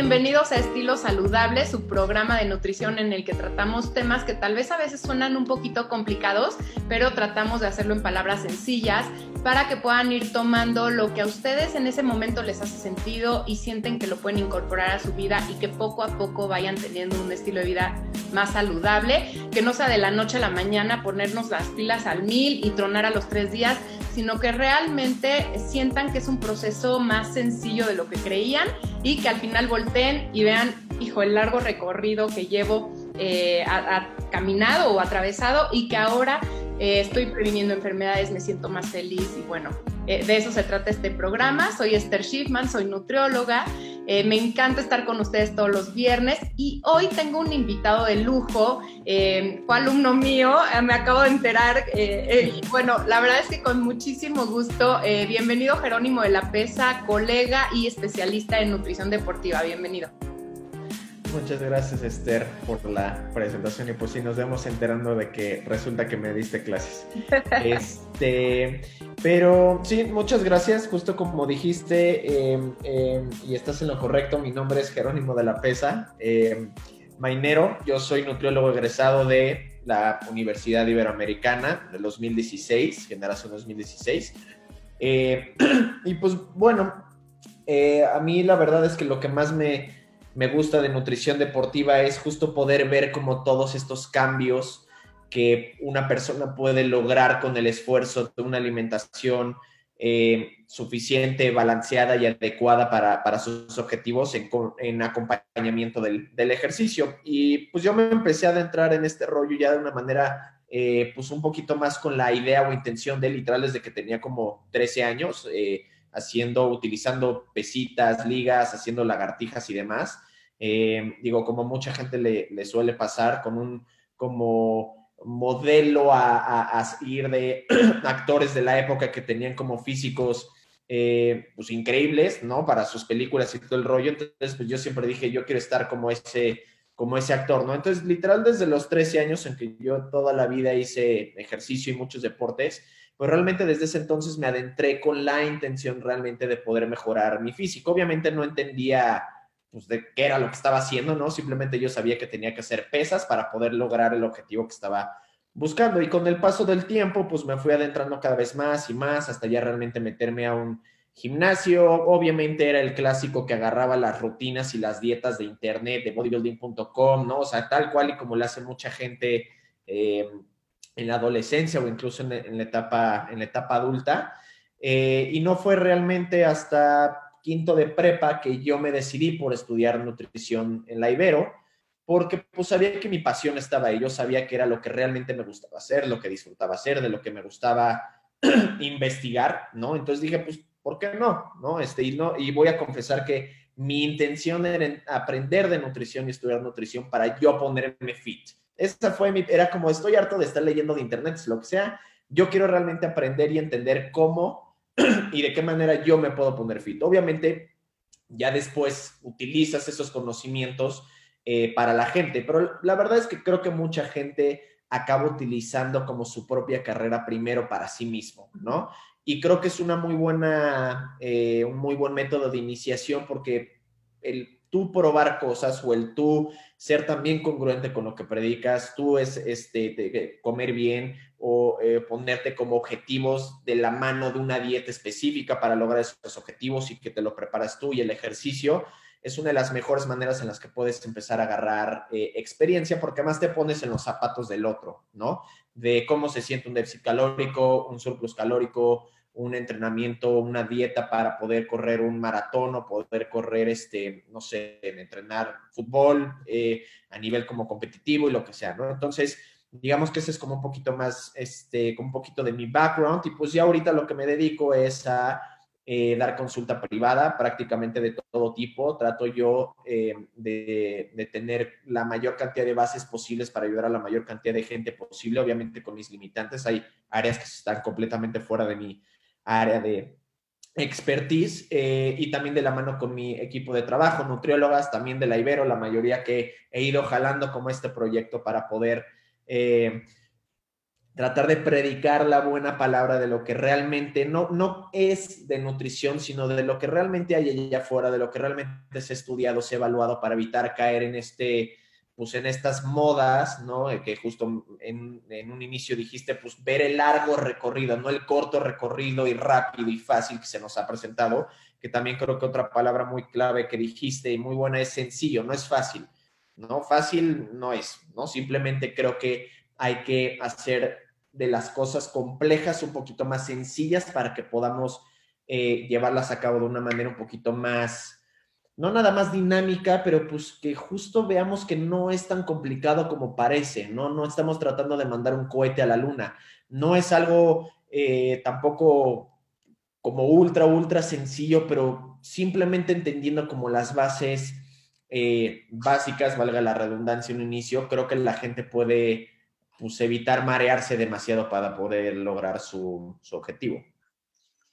bienvenidos a Estilo Saludable, su programa de nutrición en el que tratamos temas que tal vez a veces suenan un poquito complicados, pero tratamos de hacerlo en palabras sencillas para que puedan ir tomando lo que a ustedes en ese momento les hace sentido y sienten que lo pueden incorporar a su vida y que poco a poco vayan teniendo un estilo de vida más saludable, que no sea de la noche a la mañana ponernos las pilas al mil y tronar a los tres días, sino que realmente sientan que es un proceso más sencillo de lo que creían y que al final volteen y vean, hijo, el largo recorrido que llevo eh, caminado o atravesado y que ahora eh, estoy previniendo enfermedades, me siento más feliz y bueno, eh, de eso se trata este programa. Soy Esther Schiffman, soy nutrióloga. Eh, me encanta estar con ustedes todos los viernes y hoy tengo un invitado de lujo, fue alumno mío, me acabo de enterar. bueno, la verdad es que con muchísimo gusto, bienvenido Jerónimo de la Pesa, colega y especialista en nutrición deportiva. Bienvenido. Muchas gracias Esther por la presentación y pues sí nos vemos enterando de que resulta que me diste clases. Este, pero sí, muchas gracias, justo como dijiste em, em, y estás en lo correcto, mi nombre es Jerónimo de la Pesa, em, mainero, yo soy nutriólogo egresado de la Universidad Iberoamericana del 2016, generación 2016. y pues bueno, eh, a mí la verdad es que lo que más me me gusta de nutrición deportiva es justo poder ver como todos estos cambios que una persona puede lograr con el esfuerzo de una alimentación eh, suficiente, balanceada y adecuada para, sus objetivos en, acompañamiento del, ejercicio. Y pues yo me empecé a adentrar en este rollo ya de una manera, eh, pues un poquito más con la idea o intención de literal desde que tenía como 13 años. Eh, haciendo, utilizando pesitas, ligas, haciendo lagartijas y demás. Eh, digo, como mucha gente le, suele pasar, con un como modelo a, ir de actores de la época que tenían como físicos eh, pues increíbles, ¿no? Para sus películas y todo el rollo. Entonces, pues yo siempre dije, yo quiero estar como ese, como ese actor, ¿no? Entonces, literal, desde los 13 años en que yo toda la vida hice ejercicio y muchos deportes, pues realmente desde ese entonces me adentré con la intención realmente de poder mejorar mi físico. Obviamente no entendía pues, de qué era lo que estaba haciendo, ¿no? Simplemente yo sabía que tenía que hacer pesas para poder lograr el objetivo que estaba buscando. Y con el paso del tiempo, pues me fui adentrando cada vez más y más hasta ya realmente meterme a un gimnasio. Obviamente era el clásico que agarraba las rutinas y las dietas de internet, de bodybuilding.com, ¿no? O sea, tal cual y como le hace mucha gente. Eh, en la adolescencia o incluso en, la, etapa, en la etapa adulta. Eh, y no fue realmente hasta quinto de prepa que yo me decidí por estudiar nutrición en la Ibero, porque pues sabía que mi pasión estaba ahí, yo sabía que era lo que realmente me gustaba hacer, lo que disfrutaba hacer, de lo que me gustaba investigar, ¿no? Entonces dije, pues, ¿por qué no? ¿No? Este, y, no, y voy a confesar que mi intención era aprender de nutrición y estudiar nutrición para yo ponerme fit. Esa fue mi, era como estoy harto de estar leyendo de internet, lo que sea. Yo quiero realmente aprender y entender cómo y de qué manera yo me puedo poner fit. Obviamente, ya después utilizas esos conocimientos eh, para la gente, pero la verdad es que creo que mucha gente acaba utilizando como su propia carrera primero para sí mismo, ¿no? Y creo que es una muy buena, eh, un muy buen método de iniciación porque el tú probar cosas o el tú ser también congruente con lo que predicas, tú es este, comer bien o eh, ponerte como objetivos de la mano de una dieta específica para lograr esos objetivos y que te lo preparas tú y el ejercicio es una de las mejores maneras en las que puedes empezar a agarrar eh, experiencia porque además te pones en los zapatos del otro, ¿no? De cómo se siente un déficit calórico, un surplus calórico, un entrenamiento, una dieta para poder correr un maratón o poder correr, este, no sé, entrenar fútbol eh, a nivel como competitivo y lo que sea, ¿no? Entonces, digamos que ese es como un poquito más, este, como un poquito de mi background y pues ya ahorita lo que me dedico es a eh, dar consulta privada prácticamente de todo tipo. Trato yo eh, de, de, tener la mayor cantidad de bases posibles para ayudar a la mayor cantidad de gente posible, obviamente con mis limitantes. Hay áreas que están completamente fuera de mi, área de expertise eh, y también de la mano con mi equipo de trabajo, nutriólogas, también de la Ibero, la mayoría que he ido jalando como este proyecto para poder eh, tratar de predicar la buena palabra de lo que realmente no, no es de nutrición, sino de lo que realmente hay allá afuera, de lo que realmente se ha estudiado, se ha evaluado para evitar caer en este, pues en estas modas, ¿no? Que justo en, en, un inicio dijiste, pues ver el largo recorrido, no el corto recorrido y rápido y fácil que se nos ha presentado, que también creo que otra palabra muy clave que dijiste y muy buena es sencillo, no es fácil, ¿no? Fácil no es, ¿no? Simplemente creo que hay que hacer de las cosas complejas un poquito más sencillas para que podamos eh, llevarlas a cabo de una manera un poquito más, no nada más dinámica, pero pues que justo veamos que no es tan complicado como parece, ¿no? No estamos tratando de mandar un cohete a la luna, no es algo eh, tampoco como ultra, ultra sencillo, pero simplemente entendiendo como las bases eh, básicas, valga la redundancia un inicio, creo que la gente puede pues, evitar marearse demasiado para poder lograr su, objetivo.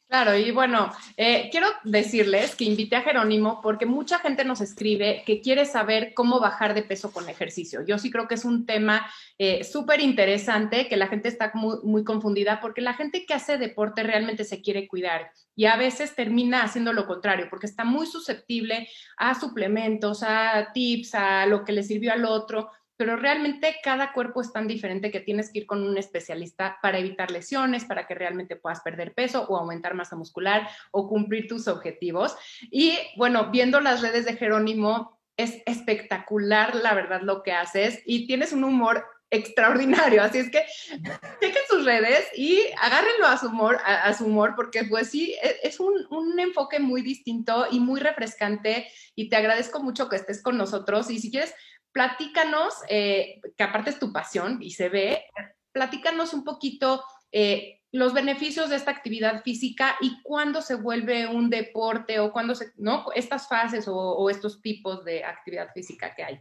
Claro, y bueno, eh, quiero decirles que invité a Jerónimo porque mucha gente nos escribe que quiere saber cómo bajar de peso con ejercicio. Yo sí creo que es un tema eh, súper interesante, que la gente está muy, muy confundida porque la gente que hace deporte realmente se quiere cuidar y a veces termina haciendo lo contrario porque está muy susceptible a suplementos, a tips, a lo que le sirvió al otro pero realmente cada cuerpo es tan diferente que tienes que ir con un especialista para evitar lesiones, para que realmente puedas perder peso o aumentar masa muscular o cumplir tus objetivos. Y bueno, viendo las redes de Jerónimo, es espectacular la verdad lo que haces y tienes un humor extraordinario. Así es que chequen sus redes y agárrenlo a su humor, a, su humor porque pues sí, e, es, un, un, enfoque muy distinto y muy refrescante y te agradezco mucho que estés con nosotros. Y si quieres, platícanos, eh, que aparte es tu pasión y se ve, platícanos un poquito eh, los beneficios de esta actividad física y cuándo se vuelve un deporte o cuándo se, ¿no? Estas fases o, estos tipos de actividad física que hay.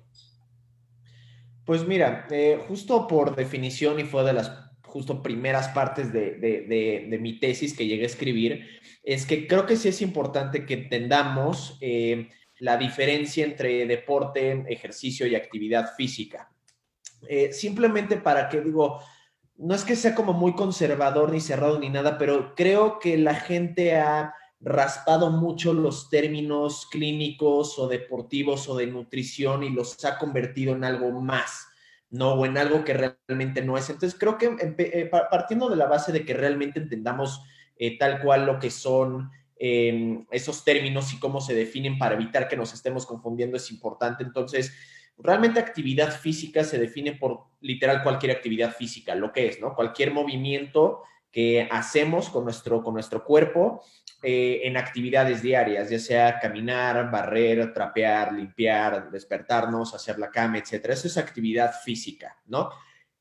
Pues mira, eh, justo por definición y fue de las justo primeras partes de, de, mi tesis que llegué a escribir, es que creo que sí es importante que entendamos la diferencia entre deporte, ejercicio y actividad física. Eh, simplemente para que digo, no es que sea como muy conservador ni cerrado ni nada, pero creo que la gente ha raspado mucho los términos clínicos o deportivos o de nutrición y los ha convertido en algo más, ¿no? O en algo que realmente no es. Entonces, creo que eh, partiendo de la base de que realmente entendamos eh, tal cual lo que son esos términos y cómo se definen para evitar que nos estemos confundiendo es importante. Entonces, realmente actividad física se define por literal cualquier actividad física, lo que es, ¿no? Cualquier movimiento que hacemos con nuestro, con nuestro cuerpo eh, en actividades diarias, ya sea caminar, barrer, trapear, limpiar, despertarnos, hacer la cama, etcétera. Eso es actividad física, ¿no?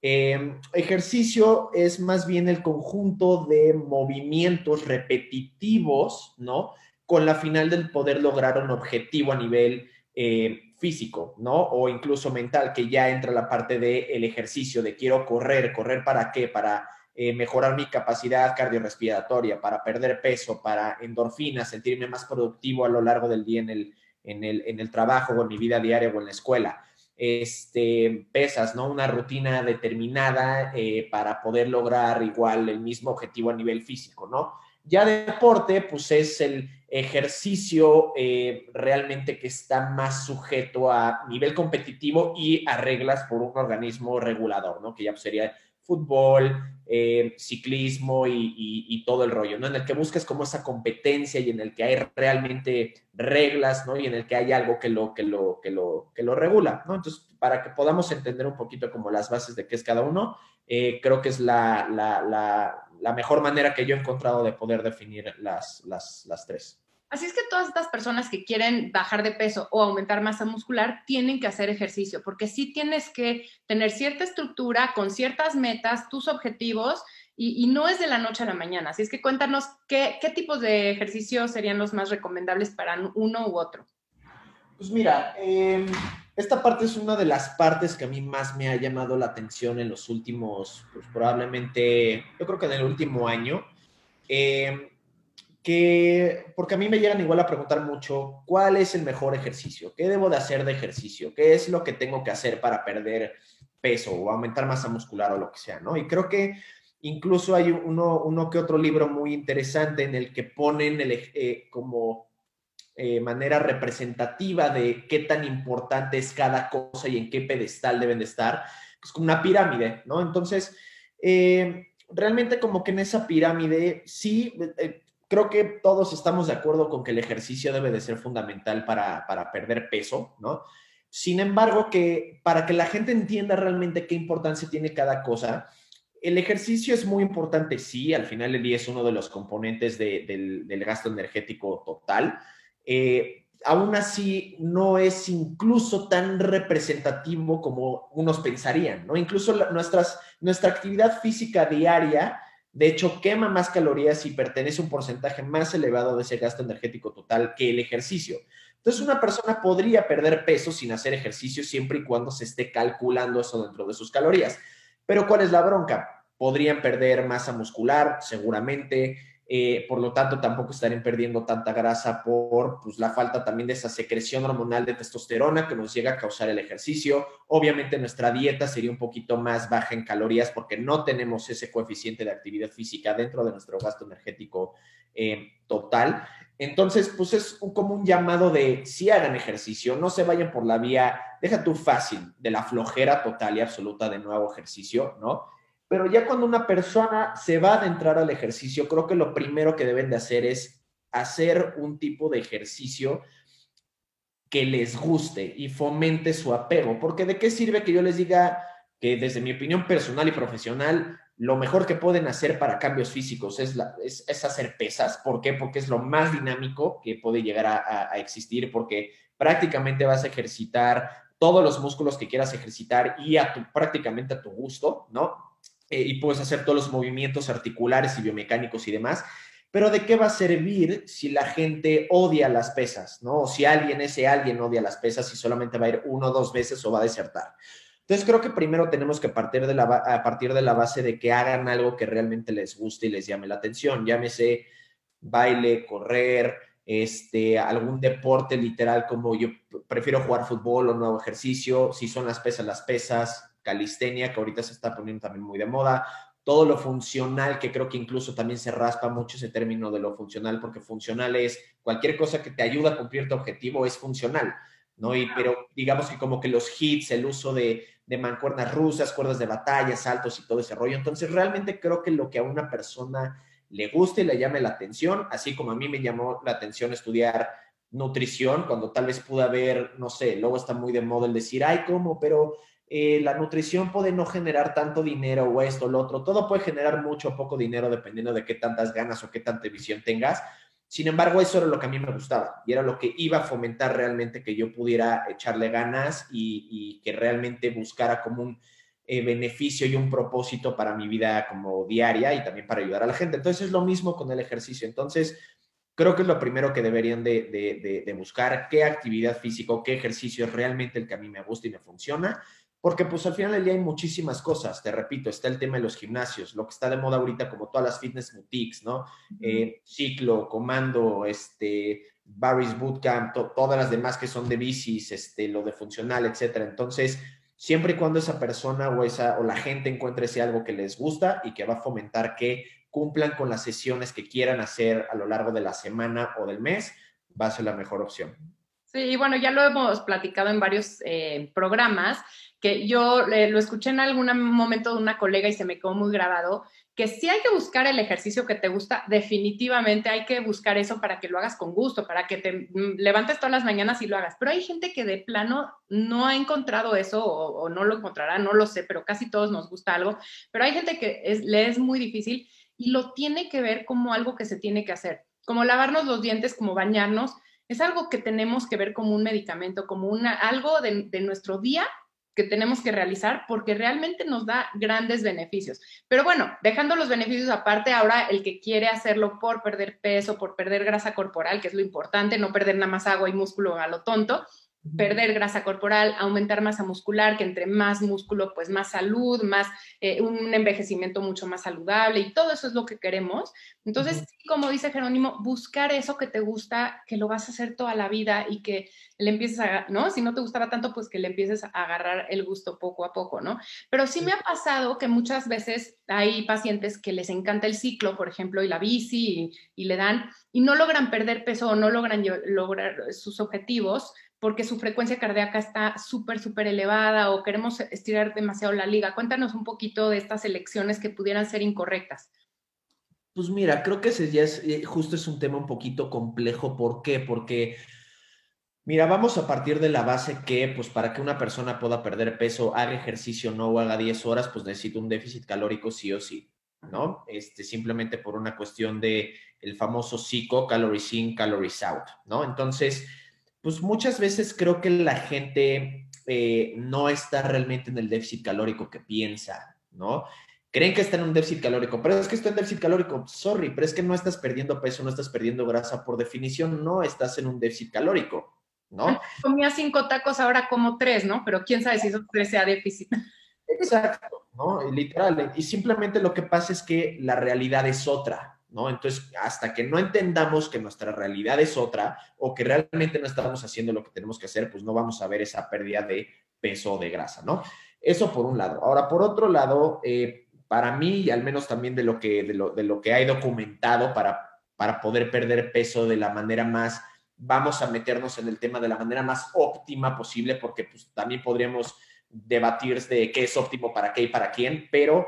Em, ejercicio es más bien el conjunto de movimientos repetitivos, ¿no? Con la final del poder lograr un objetivo a nivel eh, físico, ¿no? O incluso mental, que ya entra la parte del ejercicio, de quiero correr, correr para qué, para eh, mejorar mi capacidad cardiorrespiratoria, para perder peso, para endorfinas, sentirme más productivo a lo largo del día en el, en el, en el trabajo o en mi vida diaria o en la escuela este, pesas, ¿no? Una rutina determinada eh, para poder lograr igual el mismo objetivo a nivel físico, ¿no? Ya deporte, pues es el ejercicio eh, realmente que está más sujeto a nivel competitivo y a reglas por un organismo regulador, ¿no? Que ya pues, sería fútbol, eh, ciclismo y, todo el rollo, ¿no? En el que buscas como esa competencia y en el que hay realmente reglas, ¿no? Y en el que hay algo que lo, que lo, que lo, que lo regula, ¿no? Entonces, para que podamos entender un poquito como las bases de qué es cada uno, eh, creo que es la, la, mejor manera que yo he encontrado de poder definir las, las, las tres. Así es que todas estas personas que quieren bajar de peso o aumentar masa muscular tienen que hacer ejercicio, porque sí tienes que tener cierta estructura con ciertas metas, tus objetivos, y, no es de la noche a la mañana. Así es que cuéntanos qué, tipos de ejercicios serían los más recomendables para uno u otro. Pues mira, em, esta parte es una de las partes que a mí más me ha llamado la atención en los últimos, pues probablemente, yo creo que en el último año. Eh, que, porque a mí me llegan igual a preguntar mucho, ¿cuál es el mejor ejercicio? ¿Qué debo de hacer de ejercicio? ¿Qué es lo que tengo que hacer para perder peso o aumentar masa muscular o lo que sea, ¿no? Y creo que incluso hay uno, uno que otro libro muy interesante en el que ponen el, eh, como eh, manera representativa de qué tan importante es cada cosa y en qué pedestal deben de estar, es como una pirámide, ¿no? Entonces, eh, realmente como que en esa pirámide sí creo que todos estamos de acuerdo con que el ejercicio debe de ser fundamental para, perder peso, ¿no? Sin embargo, que para que la gente entienda realmente qué importancia tiene cada cosa, el ejercicio es muy importante, sí, al final del día es uno de los componentes del, gasto energético total. Eh, aún así, no es incluso tan representativo como unos pensarían, ¿no? Incluso nuestras, nuestra actividad física diaria de hecho, quema más calorías y pertenece a un porcentaje más elevado de ese gasto energético total que el ejercicio. Entonces, una persona podría perder peso sin hacer ejercicio siempre y cuando se esté calculando eso dentro de sus calorías. Pero ¿cuál es la bronca? Podrían perder masa muscular, seguramente, eh, por lo tanto tampoco estarían perdiendo tanta grasa por pues, la falta también de esa secreción hormonal de testosterona que nos llega a causar el ejercicio. Obviamente nuestra dieta sería un poquito más baja en calorías porque no tenemos ese coeficiente de actividad física dentro de nuestro gasto energético eh, total. Entonces, pues es como un llamado de si hagan ejercicio, no se vayan por la vía, deja tú fácil, de la flojera total y absoluta de nuevo ejercicio, ¿no? Pero ya cuando una persona se va a adentrar al ejercicio, creo que lo primero que deben de hacer es hacer un tipo de ejercicio que les guste y fomente su apego. Porque de qué sirve que yo les diga que desde mi opinión personal y profesional, lo mejor que pueden hacer para cambios físicos es, es, hacer pesas. ¿Por qué? Porque es lo más dinámico que puede llegar a, a existir, porque prácticamente vas a ejercitar todos los músculos que quieras ejercitar y a tu, prácticamente a tu gusto, ¿no? Eh, y puedes hacer todos los movimientos articulares y biomecánicos y demás. Pero ¿de qué va a servir si la gente odia las pesas, ¿no? O si alguien, ese alguien odia las pesas y solamente va a ir uno o dos veces o va a desertar. Entonces creo que primero tenemos que partir de la, a partir de la base de que hagan algo que realmente les guste y les llame la atención. Llámese baile, correr, este, algún deporte literal como yo prefiero jugar fútbol o nuevo ejercicio. Si son las pesas, las pesas calistenia, que ahorita se está poniendo también muy de moda, todo lo funcional, que creo que incluso también se raspa mucho ese término de lo funcional, porque funcional es cualquier cosa que te ayuda a cumplir tu objetivo es funcional, ¿no? Y, pero digamos que como que los hits, el uso de, de mancuernas rusas, cuerdas de batalla, saltos y todo ese rollo. Entonces, realmente creo que lo que a una persona le guste y le llame la atención, así como a mí me llamó la atención estudiar nutrición, cuando tal vez pude haber, no sé, luego está muy de moda el decir, ay, ¿cómo? Pero eh, la nutrición puede no generar tanto dinero o esto lo otro, todo puede generar mucho o poco dinero dependiendo de qué tantas ganas o qué tanta visión tengas. Sin embargo, eso era lo que a mí me gustaba y era lo que iba a fomentar realmente que yo pudiera echarle ganas y, que realmente buscara como un eh, beneficio y un propósito para mi vida como diaria y también para ayudar a la gente. Entonces es lo mismo con el ejercicio. Entonces, creo que es lo primero que deberían de, de buscar, qué actividad física, qué ejercicio es realmente el que a mí me gusta y me funciona porque pues al final del día hay muchísimas cosas, te repito, está el tema de los gimnasios, lo que está de moda ahorita como todas las fitness boutiques, ¿no? Eh, ciclo, comando, este, Barry's Bootcamp, todas las demás que son de bicis, este, lo de funcional, etcétera. Entonces, siempre y cuando esa persona o, esa, o la gente encuentre ese algo que les gusta y que va a fomentar que cumplan con las sesiones que quieran hacer a lo largo de la semana o del mes, va a ser la mejor opción. Sí, y bueno, ya lo hemos platicado en varios eh, programas, que yo eh, lo escuché en algún momento de una colega y se me quedó muy grabado, que si hay que buscar el ejercicio que te gusta, definitivamente hay que buscar eso para que lo hagas con gusto, para que te mm, levantes todas las mañanas y lo hagas. Pero hay gente que de plano no ha encontrado eso o, no lo encontrará, no lo sé, pero casi todos nos gusta algo. Pero hay gente que le es muy difícil y lo tiene que ver como algo que se tiene que hacer, como lavarnos los dientes, como bañarnos. Es algo que tenemos que ver como un medicamento, como una, algo de nuestro día que tenemos que realizar porque realmente nos da grandes beneficios. Pero bueno, dejando los beneficios aparte, ahora el que quiere hacerlo por perder peso, por perder grasa corporal, que es lo importante, no perder nada más agua y músculo a lo tonto, perder grasa corporal, aumentar masa muscular, que entre más músculo, pues más salud, más eh, un envejecimiento mucho más saludable y todo eso es lo que queremos. Entonces, como dice Jerónimo, buscar eso que te gusta, que lo vas a hacer toda la vida y que le empieces a, ¿no? Si no te gustaba tanto, pues que le empieces a agarrar el gusto poco a poco, ¿no? Pero sí me ha pasado que muchas veces hay pacientes que les encanta el ciclo, por ejemplo, y la bici y, le dan, y no logran perder peso o no logran lograr sus objetivos porque su frecuencia cardíaca está súper, súper elevada o queremos estirar demasiado la liga. Cuéntanos un poquito de estas elecciones que pudieran ser incorrectas. Pues mira, creo que ese ya es, eh, justo es un tema un poquito complejo. ¿Por qué? Porque, mira, vamos a partir de la base que, pues para que una persona pueda perder peso, haga ejercicio no o haga 10 horas, pues necesita un déficit calórico sí o sí, ¿no? Este, simplemente por una cuestión de el famoso psico, calories in, calories out, ¿no? Entonces, pues muchas veces creo que la gente eh, no está realmente en el déficit calórico que piensa, ¿no? Creen que está en un déficit calórico, pero es que está en déficit calórico, sorry, pero es que no estás perdiendo peso, no estás perdiendo grasa, por definición no estás en un déficit calórico, ¿no? Comía cinco tacos, ahora como tres, ¿no? Pero quién sabe si eso tres sea déficit. Exacto, ¿no? Literal, y simplemente lo que pasa es que la realidad es otra, ¿no? Entonces, hasta que no entendamos que nuestra realidad es otra o que realmente no estamos haciendo lo que tenemos que hacer, pues no vamos a ver esa pérdida de peso o de grasa, ¿no? Eso por un lado. Ahora, por otro lado, eh, para mí, y al menos también de lo que, de lo, de lo que hay documentado para, para poder perder peso de la manera más, vamos a meternos en el tema de la manera más óptima posible, porque pues también podríamos debatir de qué es óptimo para qué y para quién, pero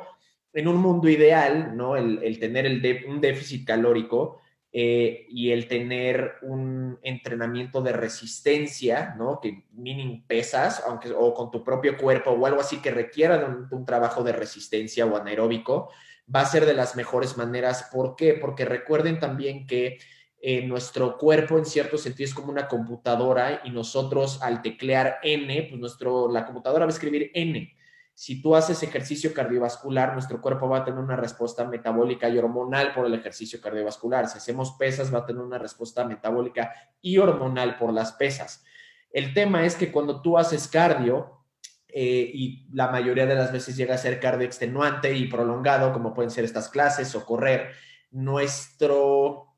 en un mundo ideal, ¿no? El, tener un déficit calórico eh, y el tener un entrenamiento de resistencia, ¿no? Que meaning pesas, aunque o con tu propio cuerpo o algo así que requiera de un, trabajo de resistencia o anaeróbico, va a ser de las mejores maneras. ¿Por qué? Porque recuerden también que eh, nuestro cuerpo en cierto sentido es como una computadora y nosotros al teclear N, pues nuestro, la computadora va a escribir N si tú haces ejercicio cardiovascular, nuestro cuerpo va a tener una respuesta metabólica y hormonal por el ejercicio cardiovascular. Si hacemos pesas, va a tener una respuesta metabólica y hormonal por las pesas. El tema es que cuando tú haces cardio, eh, y la mayoría de las veces llega a ser cardio extenuante y prolongado, como pueden ser estas clases o correr, nuestro,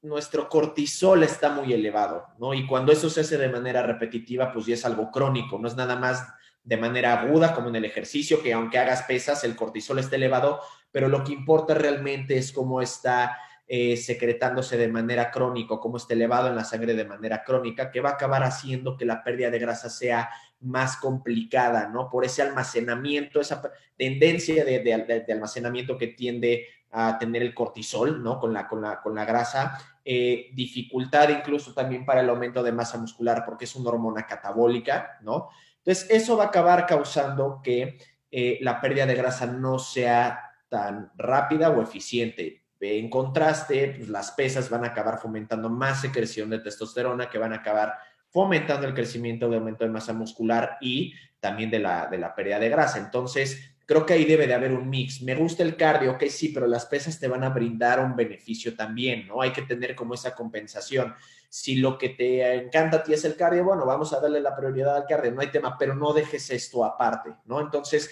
nuestro cortisol está muy elevado, ¿no? Y cuando eso se hace de manera repetitiva, pues ya es algo crónico, no es nada más de manera aguda, como en el ejercicio, que aunque hagas pesas, el cortisol está elevado, pero lo que importa realmente es cómo está eh, secretándose de manera crónica, cómo está elevado en la sangre de manera crónica, que va a acabar haciendo que la pérdida de grasa sea más complicada, ¿no? Por ese almacenamiento, esa tendencia de, almacenamiento que tiende a tener el cortisol, ¿no? Con la, con la, con la grasa, eh, dificultad incluso también para el aumento de masa muscular, porque es una hormona catabólica, ¿no? Entonces, eso va a acabar causando que eh, la pérdida de grasa no sea tan rápida o eficiente. En contraste, pues, las pesas van a acabar fomentando más secreción de testosterona, que van a acabar fomentando el crecimiento de aumento de masa muscular y también de la, de la pérdida de grasa. Entonces, Creo que ahí debe de haber un mix. Me gusta el cardio, ok, sí, pero las pesas te van a brindar un beneficio también, ¿no? Hay que tener como esa compensación. Si lo que te encanta a ti es el cardio, bueno, vamos a darle la prioridad al cardio, no hay tema, pero no dejes esto aparte, ¿no? Entonces,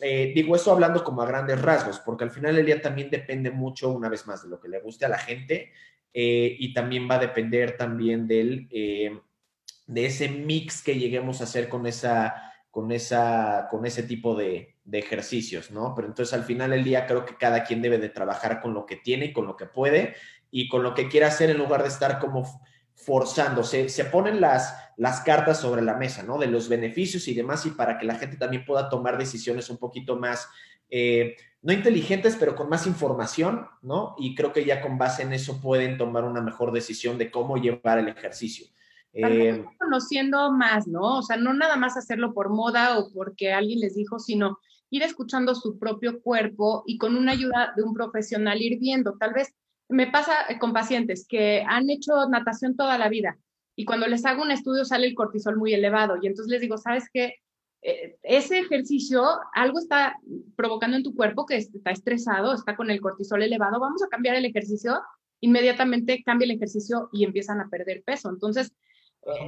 eh, digo esto hablando como a grandes rasgos, porque al final del día también depende mucho, una vez más, de lo que le guste a la gente eh, y también va a depender también del, eh, de ese mix que lleguemos a hacer con esa con, esa, con ese tipo de, ejercicios, ¿no? Pero entonces al final del día creo que cada quien debe de trabajar con lo que tiene, con lo que puede y con lo que quiera hacer en lugar de estar como forzándose. Se ponen las, las cartas sobre la mesa, ¿no? De los beneficios y demás y para que la gente también pueda tomar decisiones un poquito más, eh, no inteligentes, pero con más información, ¿no? Y creo que ya con base en eso pueden tomar una mejor decisión de cómo llevar el ejercicio. Eh, conociendo más, ¿no? O sea, no nada más hacerlo por moda o porque alguien les dijo, sino ir escuchando su propio cuerpo y con una ayuda de un profesional ir viendo. Tal vez me pasa eh, con pacientes que han hecho natación toda la vida y cuando les hago un estudio sale el cortisol muy elevado y entonces les digo, ¿sabes qué? Eh, ese ejercicio, algo está provocando en tu cuerpo que está estresado, está con el cortisol elevado, vamos a cambiar el ejercicio, inmediatamente cambia el ejercicio y empiezan a perder peso. Entonces,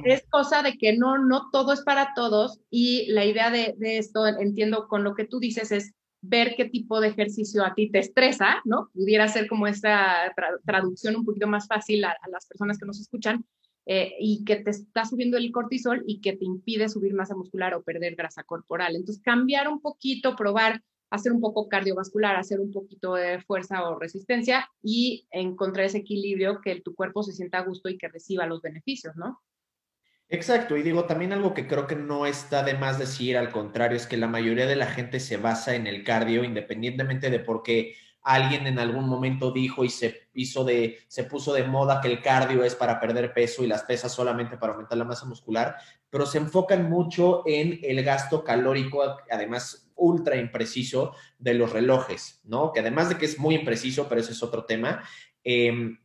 es cosa de que no, no todo es para todos y la idea de, esto, entiendo con lo que tú dices, es ver qué tipo de ejercicio a ti te estresa, ¿no? Pudiera ser como esta traducción un poquito más fácil a, las personas que nos escuchan eh, y que te está subiendo el cortisol y que te impide subir masa muscular o perder grasa corporal. Entonces, cambiar un poquito, probar hacer un poco cardiovascular, hacer un poquito de fuerza o resistencia y encontrar ese equilibrio que tu cuerpo se sienta a gusto y que reciba los beneficios, ¿no? Exacto, y digo, también algo que creo que no está de más decir, al contrario, es que la mayoría de la gente se basa en el cardio, independientemente de por qué alguien en algún momento dijo y se hizo de, se puso de moda que el cardio es para perder peso y las pesas solamente para aumentar la masa muscular, pero se enfocan mucho en el gasto calórico, además ultra impreciso de los relojes, ¿no? Que además de que es muy impreciso, pero ese es otro tema, em,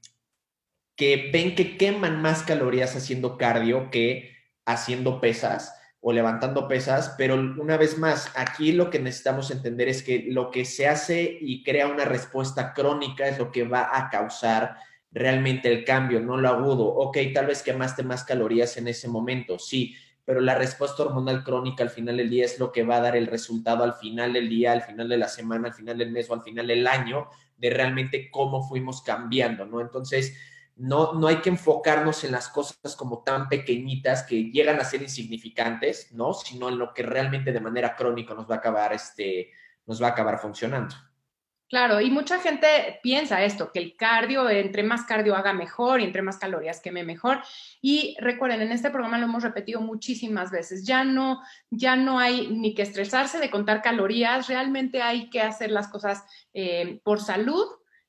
que ven que queman más calorías haciendo cardio que haciendo pesas o levantando pesas, pero una vez más, aquí lo que necesitamos entender es que lo que se hace y crea una respuesta crónica es lo que va a causar realmente el cambio, no lo agudo. Ok, tal vez quemaste más calorías en ese momento, sí, pero la respuesta hormonal crónica al final del día es lo que va a dar el resultado al final del día, al final de la semana, al final del mes o al final del año de realmente cómo fuimos cambiando, ¿no? Entonces, no, no hay que enfocarnos en las cosas como tan pequeñitas que llegan a ser insignificantes, ¿no? Sino en lo que realmente de manera crónica nos va a acabar, este, nos va a acabar funcionando. Claro, y mucha gente piensa esto, que el cardio, entre más cardio haga mejor y entre más calorías queme mejor. Y recuerden, en este programa lo hemos repetido muchísimas veces, ya no, ya no hay ni que estresarse de contar calorías, realmente hay que hacer las cosas eh, por salud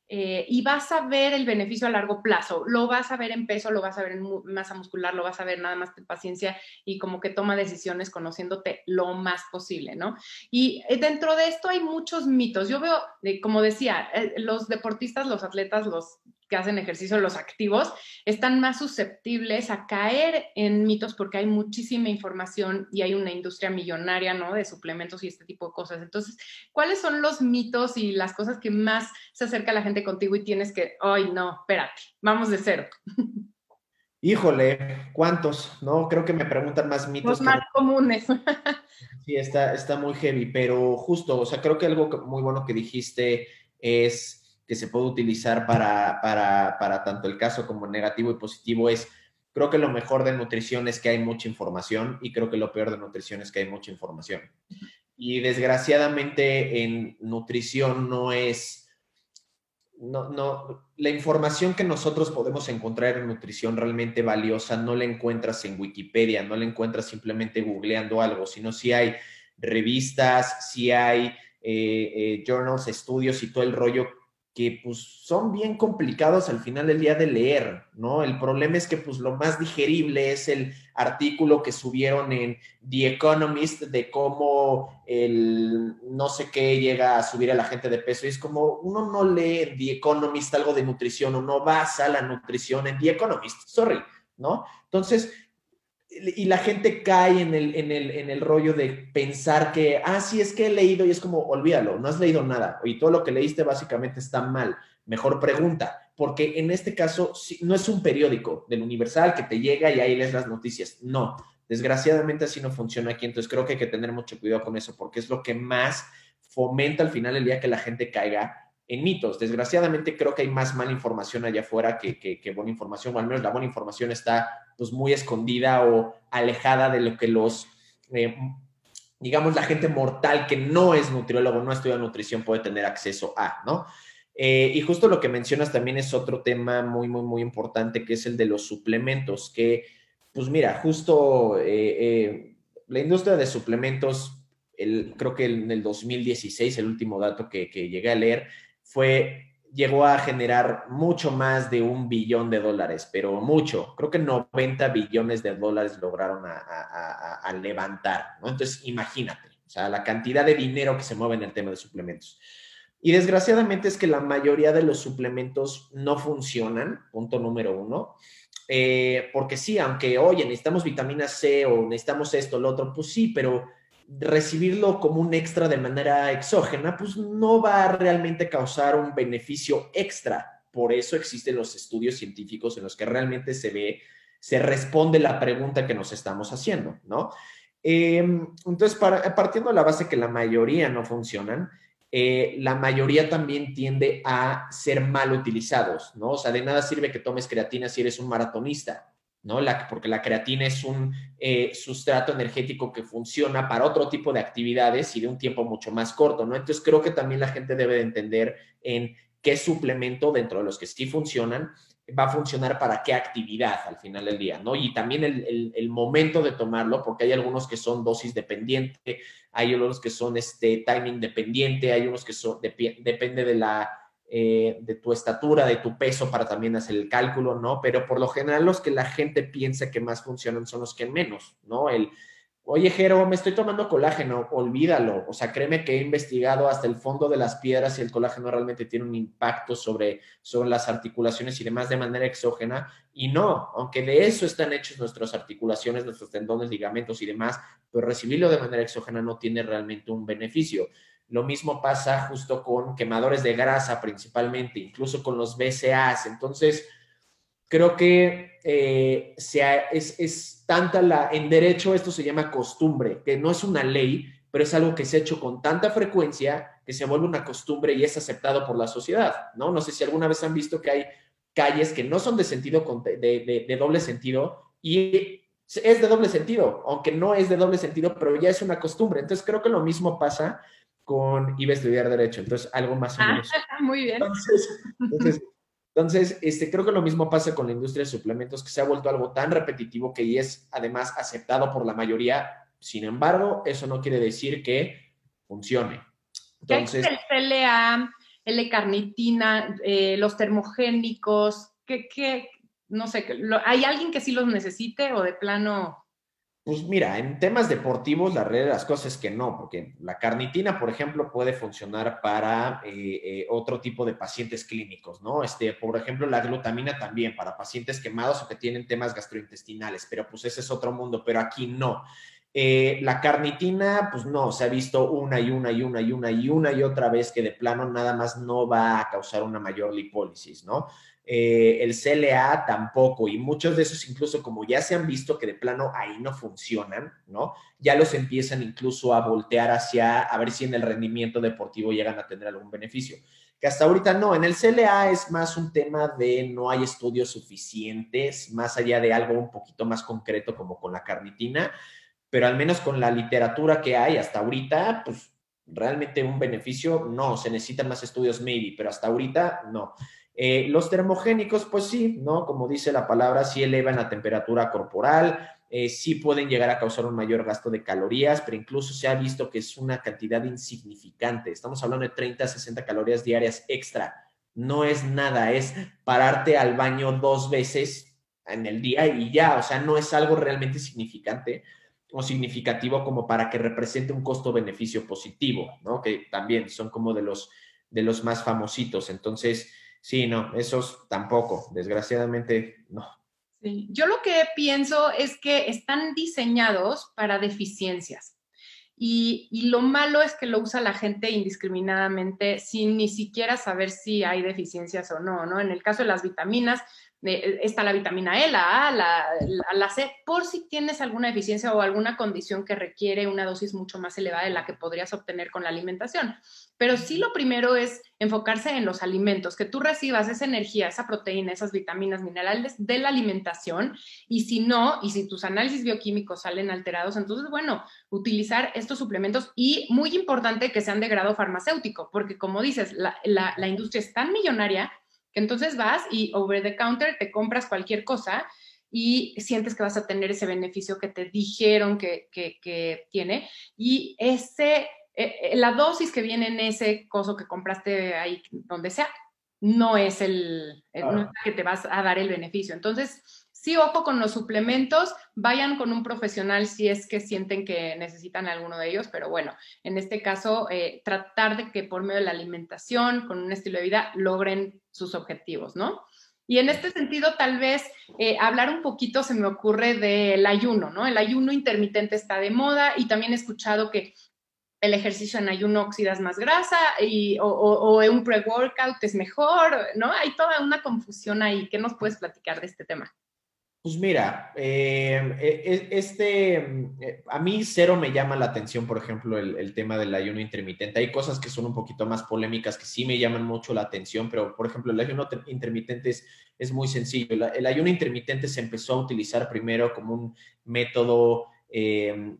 eh, y vas a ver el beneficio a largo plazo. Lo vas a ver en peso, lo vas a ver en masa muscular, lo vas a ver nada más de paciencia y como que toma decisiones conociéndote lo más posible, ¿no? Y eh, dentro de esto hay muchos mitos. Yo veo, como decía, eh, los deportistas, los atletas, los que hacen ejercicio, los activos, están más susceptibles a caer en mitos porque hay muchísima información y hay una industria millonaria, ¿no? De suplementos y este tipo de cosas. Entonces, ¿cuáles son los mitos y las cosas que más se acerca a la gente contigo y tienes que, ay, no, espérate, vamos de cero? Híjole, ¿cuántos? No, creo que me preguntan más mitos. Los más comunes. sí, está, está muy heavy, pero justo, o sea, creo que algo muy bueno que dijiste es que se puede utilizar para, para, tanto el caso como negativo y positivo es, creo que lo mejor de nutrición es que hay mucha información y creo que lo peor de nutrición es que hay mucha información. Y desgraciadamente en nutrición no es, no, no, la información que nosotros podemos encontrar en nutrición realmente valiosa no la encuentras en Wikipedia, no la encuentras simplemente googleando algo, sino si hay revistas, si hay eh, eh, journals, estudios y todo el rollo que pues son bien complicados al final del día de leer, ¿no? El problema es que pues lo más digerible es el artículo que subieron en The Economist de cómo el no sé qué llega a subir a la gente de peso y es como uno no lee The Economist algo de nutrición o no basa la nutrición en The Economist, sorry, ¿no? Entonces, y la gente cae en el, en, el, en el rollo de pensar que, ah, sí, es que he leído y es como, olvídalo, no has leído nada y todo lo que leíste básicamente está mal. Mejor pregunta, porque en este caso no es un periódico del Universal que te llega y ahí lees las noticias. No, desgraciadamente así no funciona aquí, entonces creo que hay que tener mucho cuidado con eso porque es lo que más fomenta al final el día que la gente caiga en mitos. Desgraciadamente creo que hay más mala información allá afuera que, buena información, o al menos la buena información está pues muy escondida o alejada de lo que los, eh, digamos, la gente mortal que no es nutriólogo, no estudia nutrición puede tener acceso a, ¿no? Eh, y justo lo que mencionas también es otro tema muy, muy, muy importante, que es el de los suplementos, que, pues mira, justo eh, la industria de suplementos, el, creo que en el 2016, el último dato que, que llegué a leer, fue, llegó a generar mucho más de un billón de dólares, pero mucho, creo que 90 billones de dólares lograron a, levantar, ¿no? Entonces, imagínate, o sea, la cantidad de dinero que se mueve en el tema de suplementos. Y desgraciadamente es que la mayoría de los suplementos no funcionan, punto número uno. Eh, porque sí, aunque, oye, necesitamos vitamina C o necesitamos esto, lo otro, pues sí, pero recibirlo como un extra de manera exógena, pues no va a realmente causar un beneficio extra. Por eso existen los estudios científicos en los que realmente se ve se responde la pregunta que nos estamos haciendo, ¿no? Em, entonces, partiendo de la base que la mayoría no funcionan, eh, la mayoría también tiende a ser mal utilizados, ¿no? O sea, de nada sirve que tomes creatina si eres un maratonista, ¿no? La, porque la creatina es un eh, sustrato energético que funciona para otro tipo de actividades y de un tiempo mucho más corto, ¿no? Entonces creo que también la gente debe de entender en qué suplemento dentro de los que sí funcionan va a funcionar para qué actividad al final del día, ¿no? Y también el, momento de tomarlo, porque hay algunos que son dosis dependiente, hay otros que son este timing dependiente, hay unos que son, depende de la, eh, de tu estatura, de tu peso para también hacer el cálculo, ¿no? Pero por lo general los que la gente piensa que más funcionan son los que menos, ¿no? El, Oye, Jero, me estoy tomando colágeno, olvídalo. O sea, créeme que he investigado hasta el fondo de las piedras y el colágeno realmente tiene un impacto sobre, sobre las articulaciones y demás de manera exógena. Y no, aunque de eso están hechos nuestras articulaciones, nuestros tendones, ligamentos y demás, pues recibirlo de manera exógena no tiene realmente un beneficio. Lo mismo pasa justo con quemadores de grasa principalmente, incluso con los BCAs. Entonces, creo que eh, es, es, tanta la, en derecho esto se llama costumbre, que no es una ley, pero es algo que se ha hecho con tanta frecuencia que se vuelve una costumbre y es aceptado por la sociedad, ¿no? No sé si alguna vez han visto que hay calles que no son de sentido, de doble sentido y es de doble sentido, aunque no es de doble sentido, pero ya es una costumbre. Entonces creo que lo mismo pasa con iba a estudiar derecho, entonces algo más o ah, menos. muy bien. entonces entonces, este, creo que lo mismo pasa con la industria de suplementos, que se ha vuelto algo tan repetitivo que es además aceptado por la mayoría. Sin embargo, eso no quiere decir que funcione. Entonces, ¿Qué el CLA, L-carnitina, eh, los termogénicos? ¿Qué, no sé, ¿hay alguien que sí los necesite o de plano pues mira, en temas deportivos la realidad de las cosas es que no, porque la carnitina, por ejemplo, puede funcionar para eh, eh, otro tipo de pacientes clínicos, ¿no? Este, por ejemplo, la glutamina también para pacientes quemados o que tienen temas gastrointestinales, pero pues ese es otro mundo, pero aquí no. Eh, la carnitina, pues no, se ha visto una y una y una y una y una y otra vez que de plano nada más no va a causar una mayor lipólisis, ¿no? Eh, el CLA tampoco, y muchos de esos incluso como ya se han visto que de plano ahí no funcionan, ¿no? Ya los empiezan incluso a voltear hacia a ver si en el rendimiento deportivo llegan a tener algún beneficio. Que hasta ahorita no, en el CLA es más un tema de no hay estudios suficientes, más allá de algo un poquito más concreto como con la carnitina, pero al menos con la literatura que hay hasta ahorita, pues realmente un beneficio no, se necesitan más estudios maybe, pero hasta ahorita no. Eh, los termogénicos, pues sí, ¿no? Como dice la palabra, sí elevan la temperatura corporal, eh, sí pueden llegar a causar un mayor gasto de calorías, pero incluso se ha visto que es una cantidad insignificante. Estamos hablando de 30 a 60 calorías diarias extra. No es nada, es pararte al baño dos veces en el día y ya, o sea, no es algo realmente significante o significativo como para que represente un costo-beneficio positivo, ¿no? Que también son como de los, de los más famositos. Entonces, Sí, no, esos tampoco, desgraciadamente no. Sí. Yo lo que pienso es que están diseñados para deficiencias. Y, y, lo malo es que lo usa la gente indiscriminadamente sin ni siquiera saber si hay deficiencias o no, ¿no? En el caso de las vitaminas, está la vitamina E, la A, la, la, C, por si tienes alguna deficiencia o alguna condición que requiere una dosis mucho más elevada de la que podrías obtener con la alimentación. Pero sí lo primero es enfocarse en los alimentos, que tú recibas esa energía, esa proteína, esas vitaminas, minerales de la alimentación y si no, y si tus análisis bioquímicos salen alterados, entonces, bueno, utilizar estos suplementos y muy importante que sean de grado farmacéutico, porque como dices, la, la, la industria es tan millonaria que entonces vas y over the counter te compras cualquier cosa y sientes que vas a tener ese beneficio que te dijeron que, tiene. Y ese, eh, eh, la dosis que viene en ese coso que compraste ahí, donde sea, no es el, el que te vas a dar el beneficio. Entonces, sí, ojo con los suplementos, vayan con un profesional si es que sienten que necesitan alguno de ellos, pero bueno, en este caso, eh, tratar de que por medio de la alimentación, con un estilo de vida, logren sus objetivos, ¿no? Y en este sentido, tal vez eh, hablar un poquito se me ocurre del ayuno, ¿no? El ayuno intermitente está de moda y también he escuchado que el ejercicio en ayuno oxidas más grasa y, o, o, o un pre-workout es mejor, ¿no? Hay toda una confusión ahí. ¿Qué nos puedes platicar de este tema? Pues mira, eh, e, e, este, eh, a mí cero me llama la atención, por ejemplo, el, tema del ayuno intermitente. Hay cosas que son un poquito más polémicas que sí me llaman mucho la atención, pero por ejemplo, el ayuno intermitente es, muy sencillo. El, ayuno intermitente se empezó a utilizar primero como un método, eh,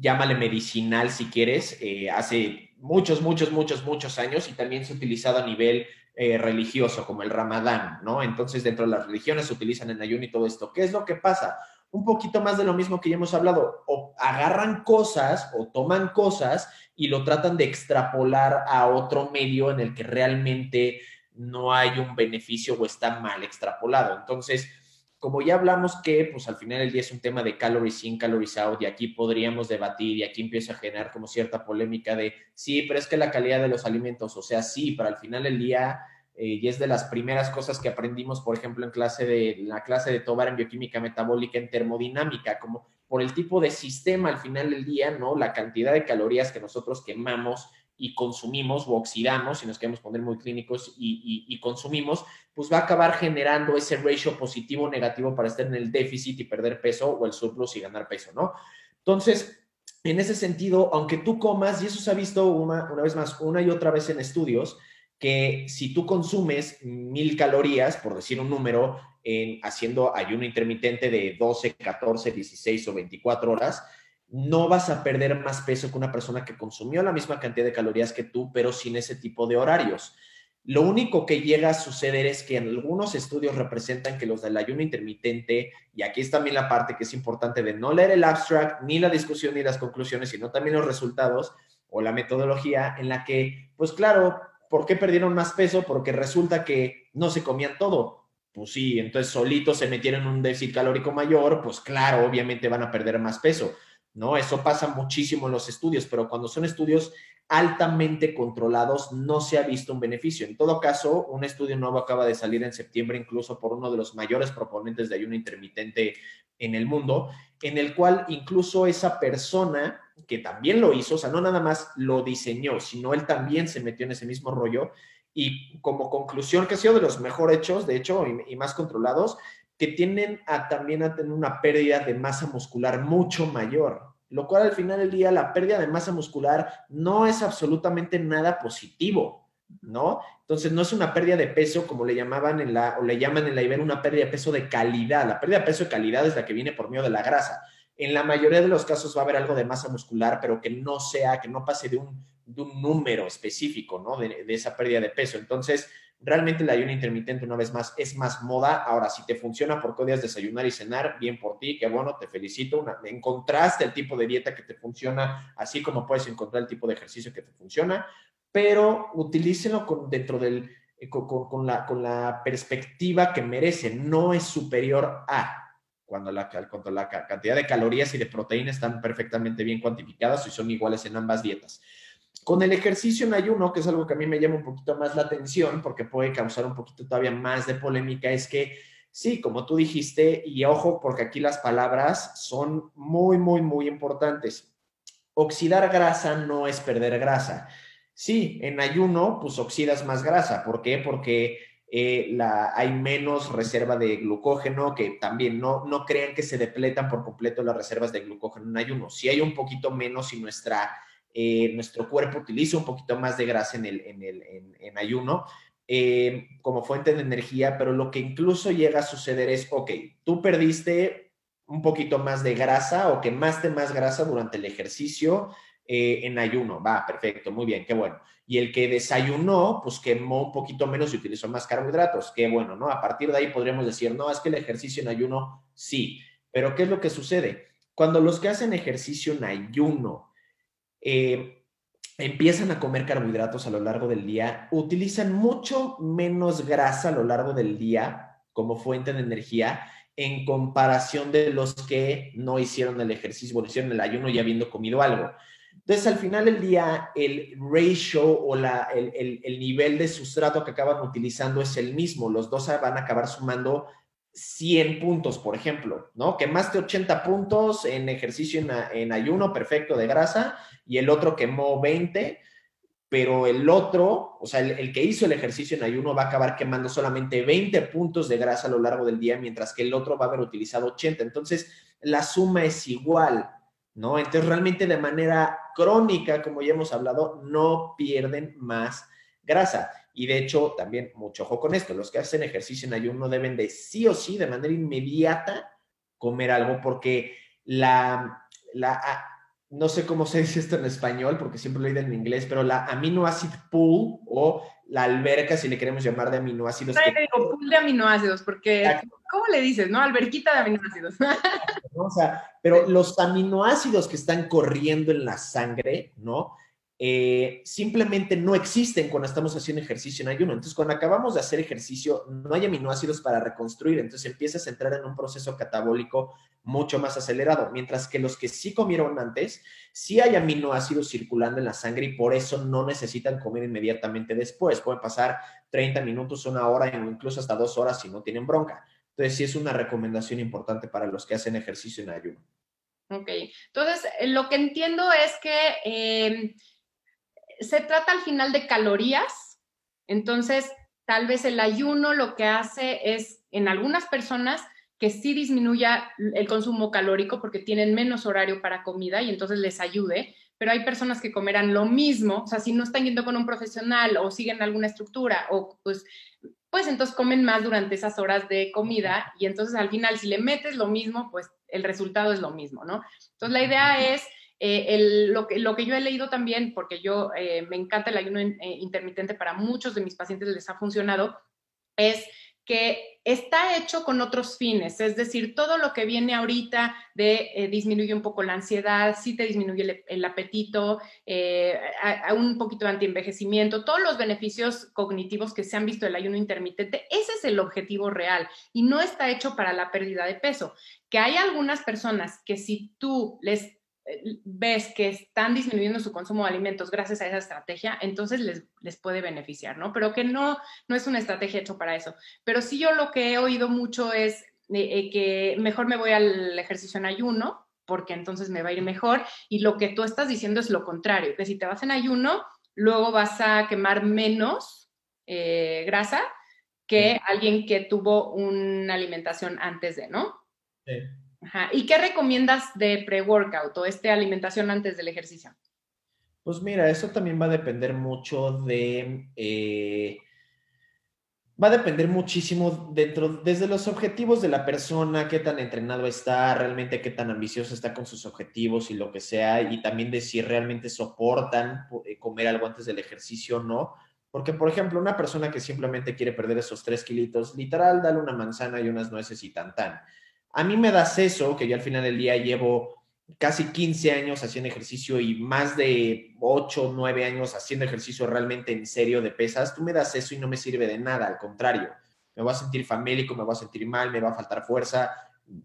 llámale medicinal si quieres, hace muchos, muchos, muchos, muchos años y también se ha utilizado a nivel eh, religioso, como el ramadán, ¿no? Entonces, dentro de las religiones se utilizan en ayuno y todo esto. ¿Qué es lo que pasa? Un poquito más de lo mismo que ya hemos hablado, o agarran cosas o toman cosas y lo tratan de extrapolar a otro medio en el que realmente no hay un beneficio o está mal extrapolado. Entonces, como ya hablamos que pues al final del día es un tema de calories in, calories out y aquí podríamos debatir y aquí empieza a generar como cierta polémica de sí, pero es que la calidad de los alimentos, o sea, sí, pero al final del día eh, y es de las primeras cosas que aprendimos, por ejemplo, en clase de la clase de Tobar en bioquímica metabólica en termodinámica, como por el tipo de sistema al final del día, ¿no? La cantidad de calorías que nosotros quemamos y consumimos o oxidamos, si nos queremos poner muy clínicos, y, consumimos, pues va a acabar generando ese ratio positivo o negativo para estar en el déficit y perder peso o el surplus y ganar peso, ¿no? Entonces, en ese sentido, aunque tú comas, y eso se ha visto una, una vez más, una y otra vez en estudios, que si tú consumes mil calorías, por decir un número, en, haciendo ayuno intermitente de 12, 14, 16 o 24 horas, no vas a perder más peso que una persona que consumió la misma cantidad de calorías que tú, pero sin ese tipo de horarios. Lo único que llega a suceder es que en algunos estudios representan que los del ayuno intermitente, y aquí está también la parte que es importante de no leer el abstract, ni la discusión ni las conclusiones, sino también los resultados o la metodología en la que, pues claro, ¿por qué perdieron más peso? Porque resulta que no se comían todo. Pues sí, entonces solitos se metieron en un déficit calórico mayor, pues claro, obviamente van a perder más peso. ¿No? Eso pasa muchísimo en los estudios, pero cuando son estudios altamente controlados no se ha visto un beneficio. En todo caso, un estudio nuevo acaba de salir en septiembre, incluso por uno de los mayores proponentes de ayuno intermitente en el mundo, en el cual incluso esa persona que también lo hizo, o sea, no nada más lo diseñó, sino él también se metió en ese mismo rollo y como conclusión que ha sido de los mejor hechos, de hecho, y, más controlados, que tienen a, también a tener una pérdida de masa muscular mucho mayor, lo cual al final del día la pérdida de masa muscular no es absolutamente nada positivo, ¿no? Entonces no es una pérdida de peso como le llamaban en la, o le llaman en la Iber una pérdida de peso de calidad. La pérdida de peso de calidad es la que viene por medio de la grasa. En la mayoría de los casos va a haber algo de masa muscular, pero que no sea, que no pase de un, número específico, ¿no? De esa pérdida de peso. Entonces, Realmente el ayuno intermitente, una vez más, es más moda. Ahora, si te funciona porque odias desayunar y cenar, bien por ti, qué bueno, te felicito. encontraste el tipo de dieta que te funciona, así como puedes encontrar el tipo de ejercicio que te funciona, pero utilícenlo con, dentro del, eh, con, la, con la perspectiva que merece. No es superior a cuando la, cuando la cantidad de calorías y de proteína están perfectamente bien cuantificadas y son iguales en ambas dietas. Con el ejercicio en ayuno, que es algo que a mí me llama un poquito más la atención, porque puede causar un poquito todavía más de polémica, es que sí, como tú dijiste, y ojo, porque aquí las palabras son muy, muy, muy importantes. Oxidar grasa no es perder grasa. Sí, en ayuno, pues oxidas más grasa. ¿Por qué? Porque eh, hay menos reserva de glucógeno, que también no, no crean que se depletan por completo las reservas de glucógeno en ayuno. Sí hay un poquito menos y nuestra eh, nuestro cuerpo utiliza un poquito más de grasa en, el, en, el, en, ayuno eh, como fuente de energía, pero lo que incluso llega a suceder es, ok, tú perdiste un poquito más de grasa o quemaste más grasa durante el ejercicio eh, en ayuno. Va, perfecto, muy bien, qué bueno. Y el que desayunó, pues quemó un poquito menos y utilizó más carbohidratos. Qué bueno, ¿no? A partir de ahí podríamos decir, no, es que el ejercicio en ayuno sí. Pero ¿qué es lo que sucede? Cuando los que hacen ejercicio en ayuno eh, empiezan a comer carbohidratos a lo largo del día, utilizan mucho menos grasa a lo largo del día como fuente de energía en comparación de los que no hicieron el ejercicio, bueno, hicieron el ayuno ya habiendo comido algo. Entonces, al final del día, el ratio o la, el, el, nivel de sustrato que acaban utilizando es el mismo. Los dos van a acabar sumando 100 puntos, por ejemplo, ¿no? Quemaste 80 puntos en ejercicio en, ayuno perfecto de grasa y el otro quemó 20, pero el otro, o sea, el, que hizo el ejercicio en ayuno va a acabar quemando solamente 20 puntos de grasa a lo largo del día, mientras que el otro va a haber utilizado 80. Entonces, la suma es igual, ¿no? Entonces, realmente de manera crónica, como ya hemos hablado, no pierden más grasa. Y de hecho, también mucho ojo con esto, los que hacen ejercicio en ayuno deben de sí o sí, de manera inmediata, comer algo porque la, la no sé cómo se dice esto en español, porque siempre lo he en inglés, pero la aminoácido pool o la alberca, si le queremos llamar de aminoácidos. No, que... digo pool de aminoácidos, porque ¿cómo le dices, no? Alberquita de aminoácidos. o sea, pero los aminoácidos que están corriendo en la sangre, ¿no? Eh, simplemente no existen cuando estamos haciendo ejercicio en ayuno. Entonces, cuando acabamos de hacer ejercicio, no hay aminoácidos para reconstruir. Entonces, empiezas a entrar en un proceso catabólico mucho más acelerado. Mientras que los que sí comieron antes, sí hay aminoácidos circulando en la sangre y por eso no necesitan comer inmediatamente después. Pueden pasar 30 minutos, una hora, o incluso hasta dos horas si no tienen bronca. Entonces, sí es una recomendación importante para los que hacen ejercicio en ayuno. Ok, entonces lo que entiendo es que eh, se trata al final de calorías, entonces tal vez el ayuno lo que hace es en algunas personas que sí disminuya el consumo calórico porque tienen menos horario para comida y entonces les ayude, pero hay personas que comerán lo mismo, o sea, si no están yendo con un profesional o siguen alguna estructura o pues pues entonces comen más durante esas horas de comida y entonces al final si le metes lo mismo, pues el resultado es lo mismo, ¿no? Entonces la idea es eh, lo, que, lo que yo he leído también, porque yo eh, me encanta el ayuno eh, intermitente, para muchos de mis pacientes les ha funcionado, es que está hecho con otros fines, es decir, todo lo que viene ahorita de disminuye un poco la ansiedad, sí te disminuye el, apetito, a, un poquito de antienvejecimiento, todos los beneficios cognitivos que se han visto del ayuno intermitente, ese es el objetivo real y no está hecho para la pérdida de peso. Que hay algunas personas que si tú les ves que están disminuyendo su consumo de alimentos gracias a esa estrategia, entonces les, les puede beneficiar, ¿no? Pero que no, no es una estrategia hecha para eso. Pero sí yo lo que he oído mucho es eh, eh, que mejor me voy al ejercicio en ayuno, porque entonces me va a ir mejor. Y lo que tú estás diciendo es lo contrario, que si te vas en ayuno, luego vas a quemar menos eh, grasa que alguien que tuvo una alimentación antes de, ¿no? Sí. ¿Y qué recomiendas de pre-workout o este alimentación antes del ejercicio? Pues mira, eso también va a depender mucho de... Eh, va a depender muchísimo dentro, desde los objetivos de la persona, qué tan entrenado está, realmente qué tan ambicioso está con sus objetivos y lo que sea, y también de si realmente soportan eh, comer algo antes del ejercicio o no. Porque, por ejemplo, una persona que simplemente quiere perder esos tres kilitos, literal, dale una manzana y unas nueces y tan tan. A mí me das eso, que yo al final del día llevo casi 15 años haciendo ejercicio y más de 8 o 9 años haciendo ejercicio realmente en serio de pesas, tú me das eso y no me sirve de nada, al contrario, me voy a sentir famélico, me voy a sentir mal, me va a faltar fuerza,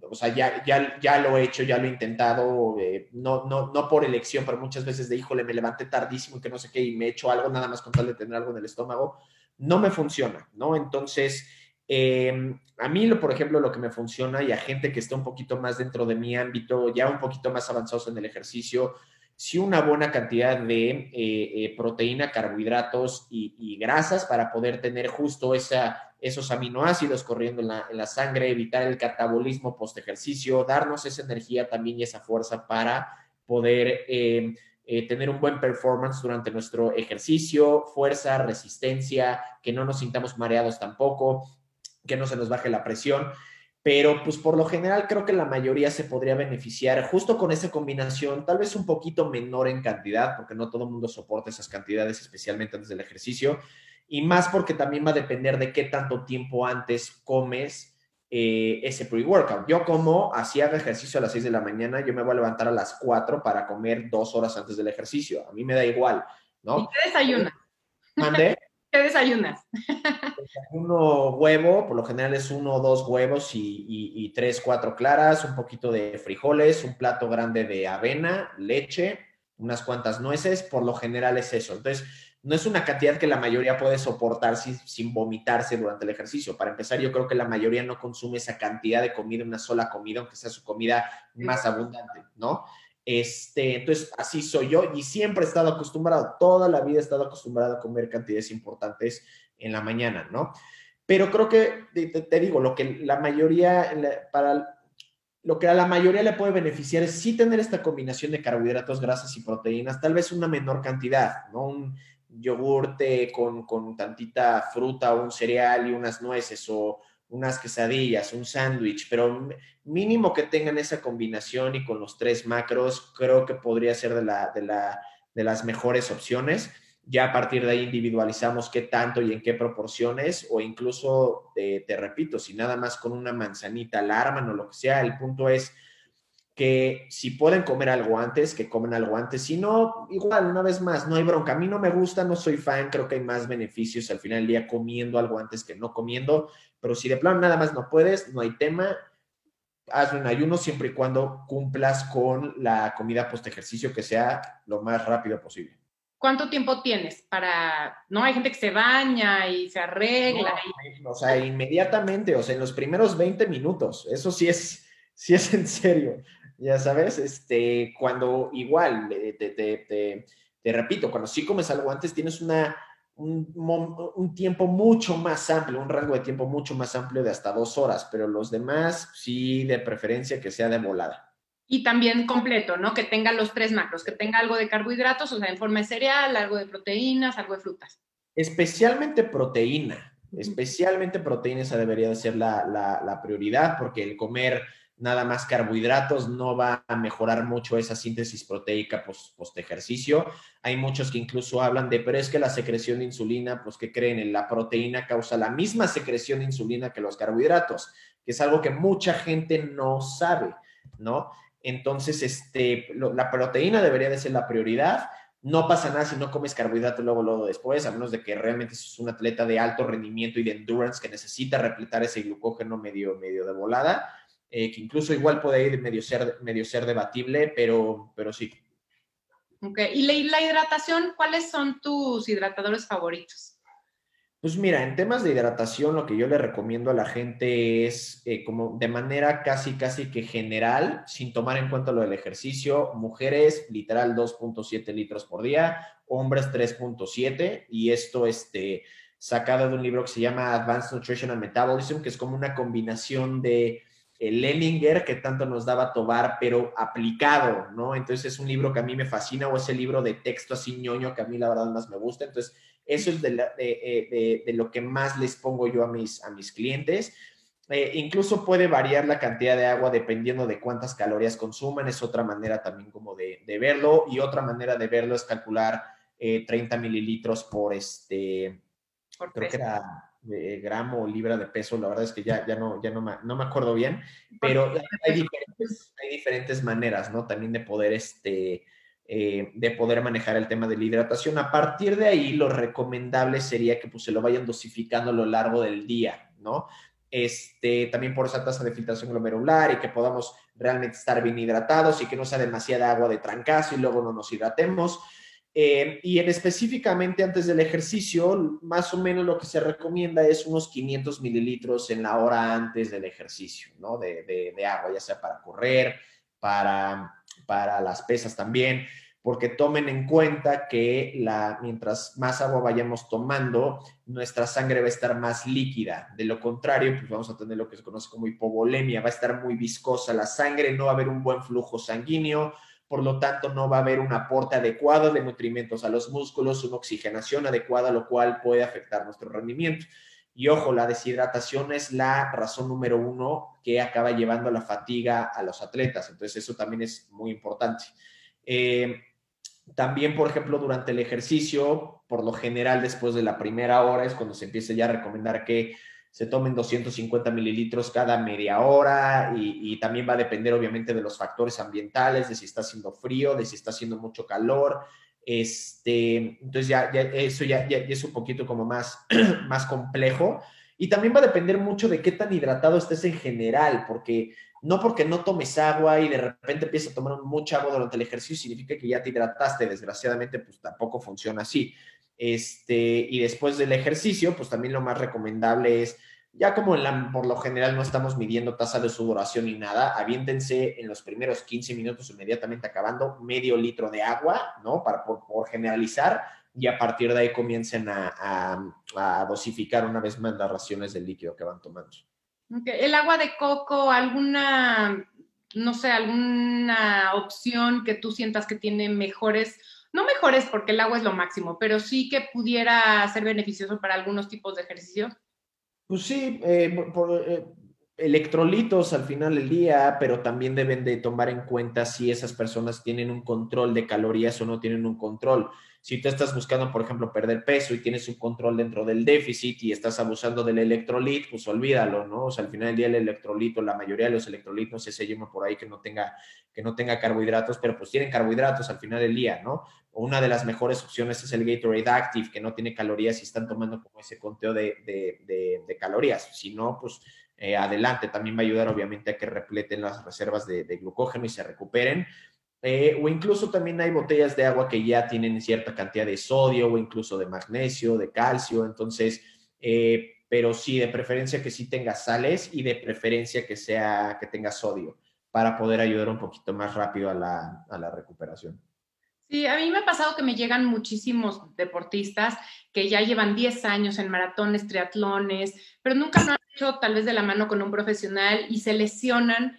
o sea, ya, ya, ya lo he hecho, ya lo he intentado, eh, no, no, no por elección, pero muchas veces de, híjole, me levanté tardísimo y que no sé qué, y me he hecho algo nada más con tal de tener algo en el estómago, no me funciona, ¿no? Entonces, Em, a mí, por ejemplo, lo que me funciona y a gente que está un poquito más dentro de mi ámbito, ya un poquito más avanzados en el ejercicio, sí una buena cantidad de eh, eh, proteína, carbohidratos y, grasas para poder tener justo esos aminoácidos corriendo en la, sangre, evitar el catabolismo post ejercicio, darnos esa energía también y esa fuerza para poder em, eh, tener un buen performance durante nuestro ejercicio, fuerza, resistencia, que no nos sintamos mareados tampoco que no se nos baje la presión, pero pues por lo general creo que la mayoría se podría beneficiar justo con esa combinación, tal vez un poquito menor en cantidad, porque no todo el mundo soporta esas cantidades, especialmente antes del ejercicio, y más porque también va a depender de qué tanto tiempo antes comes eh, ese pre-workout. Yo como, así haga ejercicio a las 6 de la mañana, yo me voy a levantar a las 4 para comer dos horas antes del ejercicio. A mí me da igual, ¿no? ¿Y qué desayunas? ¿Mande? ¿Qué desayunas? Uno huevo, por lo general es uno o dos huevos y, tres, cuatro claras, un poquito de frijoles, un plato grande de avena, leche, unas cuantas nueces, por lo general es eso. Entonces, no es una cantidad que la mayoría puede soportar sin, sin, vomitarse durante el ejercicio. Para empezar, yo creo que la mayoría no consume esa cantidad de comida, una sola comida, aunque sea su comida más abundante, ¿no? Este, entonces, así soy yo y siempre he estado acostumbrado, toda la vida he estado acostumbrado a comer cantidades importantes en la mañana, ¿no? Pero creo que, te, digo, lo que la mayoría, para lo que a la mayoría le puede beneficiar es sí tener esta combinación de carbohidratos, grasas y proteínas, tal vez una menor cantidad, ¿no? Un yogurte con, con tantita fruta o un cereal y unas nueces o unas quesadillas, un sándwich, pero mínimo que tengan esa combinación y con los tres macros, creo que podría ser de, la, de, la, de las mejores opciones. Ya a partir de ahí individualizamos qué tanto y en qué proporciones, o incluso, te repito, si nada más con una manzanita alarman o lo que sea, el punto es que si pueden comer algo antes, que comen algo antes. Si no, igual, una vez más, no hay bronca. A mí no me gusta, no soy fan, creo que hay más beneficios al final del día comiendo algo antes que no comiendo. Pero si de plano nada más no puedes, no hay tema. Hazlo en ayuno siempre y cuando cumplas con la comida post ejercicio que sea lo más rápido posible. ¿Cuánto tiempo tienes para.? No, hay gente que se baña y se arregla. O sea, inmediatamente, o sea, en los primeros 20 minutos. Eso sí es, sí es en serio ya sabes, este, cuando igual, te, repito, cuando sí comes algo antes, tienes una, un, tiempo mucho más amplio, un rango de tiempo mucho más amplio de hasta dos horas, pero los demás sí de preferencia que sea de volada. Y también completo, ¿no? Que tenga los tres macros, que tenga algo de carbohidratos, o sea, en forma de cereal, algo de proteínas, algo de frutas. Especialmente proteína, especialmente proteína, esa debería de ser la, la prioridad, porque el comer nada más carbohidratos, no va a mejorar mucho esa síntesis proteica post, ejercicio. Hay muchos que incluso hablan de, pero es que la secreción de insulina, pues que creen en la proteína causa la misma secreción de insulina que los carbohidratos, que es algo que mucha gente no sabe, ¿no? Entonces, este, la proteína debería de ser la prioridad. No pasa nada si no comes carbohidratos luego, luego después, a menos de que realmente es un atleta de alto rendimiento y de endurance que necesita repletar ese glucógeno medio, medio de volada eh, que incluso igual puede ir medio ser, medio ser debatible, pero, pero sí. Ok, y la, hidratación, ¿cuáles son tus hidratadores favoritos? Pues mira, en temas de hidratación, lo que yo le recomiendo a la gente es eh, como de manera casi, casi que general, sin tomar en cuenta lo del ejercicio, mujeres literal 2.7 litros por día, hombres 3.7, y esto este, sacado de un libro que se llama Advanced Nutrition and Metabolism, que es como una combinación de el Leninger que tanto nos daba Tobar, pero aplicado, ¿no? Entonces es un libro que a mí me fascina o ese libro de texto así ñoño que a mí la verdad más me gusta. Entonces eso es de, eh, lo que más les pongo yo a mis, a mis clientes. Eh, incluso puede variar la cantidad de agua dependiendo de cuántas calorías consuman, es otra manera también como de, verlo y otra manera de verlo es calcular 30 eh, mililitros por este, creo que era de gramo o libra de peso, la verdad es que ya, ya, no, ya no, me, no me acuerdo bien, pero hay diferentes, hay diferentes maneras, ¿no? También de poder, este, eh, de poder manejar el tema de la hidratación. A partir de ahí, lo recomendable sería que pues, se lo vayan dosificando a lo largo del día, ¿no? Este, también por esa tasa de filtración glomerular y que podamos realmente estar bien hidratados y que no sea demasiada agua de trancazo y luego no nos hidratemos. Eh, y en específicamente antes del ejercicio, más o menos lo que se recomienda es unos 500 mililitros en la hora antes del ejercicio, ¿no? De, agua, ya sea para correr, para, para las pesas también, porque tomen en cuenta que la, mientras más agua vayamos tomando, nuestra sangre va a estar más líquida. De lo contrario, pues vamos a tener lo que se conoce como hipovolemia, va a estar muy viscosa la sangre, no va a haber un buen flujo sanguíneo, por lo tanto no va a haber un aporte adecuado de nutrimentos a los músculos, una oxigenación adecuada, lo cual puede afectar nuestro rendimiento. Y ojo, la deshidratación es la razón número uno que acaba llevando a la fatiga a los atletas. Entonces, eso también es muy importante. Eh, también, por ejemplo, durante el ejercicio, por lo general, después de la primera hora es cuando se empieza ya a recomendar que se tomen 250 mililitros cada media hora y, también va a depender obviamente de los factores ambientales, de si está haciendo frío, de si está haciendo mucho calor. Este, entonces ya, eso ya, ya, es un poquito como más, más complejo. Y también va a depender mucho de qué tan hidratado estés en general, porque no porque no tomes agua y de repente empiezas a tomar mucha agua durante el ejercicio significa que ya te hidrataste. Desgraciadamente, pues tampoco funciona así. Este, y después del ejercicio, pues también lo más recomendable es Ya como por lo general no estamos midiendo tasa de sudoración ni nada, aviéntense en los primeros 15 minutos inmediatamente acabando medio litro de agua, ¿no? Para, por, generalizar, y a partir de ahí comiencen a, dosificar una vez más las raciones del líquido que van tomando. El agua de coco, alguna, no sé, alguna opción que tú sientas que tiene mejores no mejores porque el agua es lo máximo, pero sí que pudiera ser beneficioso para algunos tipos de ejercicio. Pues sí, eh, por, eh, electrolitos al final del día, pero también deben de tomar en cuenta si esas personas tienen un control de calorías o no tienen un control. Si tú estás buscando, por ejemplo, perder peso y tienes un control dentro del déficit y estás abusando del electrolit, pues olvídalo, ¿no? O sea, al final del día el electrolito, la mayoría de los electrolitos, ese lleno por ahí que no tenga que no tenga carbohidratos, pero pues tienen carbohidratos al final del día, ¿no? Una de las mejores opciones es el Gatorade Active, que no tiene calorías y están tomando como ese conteo de, de, calorías. Si no, pues eh, adelante, también va a ayudar obviamente a que repleten las reservas de, glucógeno y se recuperen. Eh, o incluso también hay botellas de agua que ya tienen cierta cantidad de sodio o incluso de magnesio, de calcio. Entonces, eh, pero sí, de preferencia que sí tenga sales y de preferencia que sea que tenga sodio para poder ayudar un poquito más rápido a la, a la recuperación. Sí, a mí me ha pasado que me llegan muchísimos deportistas que ya llevan 10 años en maratones, triatlones, pero nunca lo han hecho tal vez de la mano con un profesional y se lesionan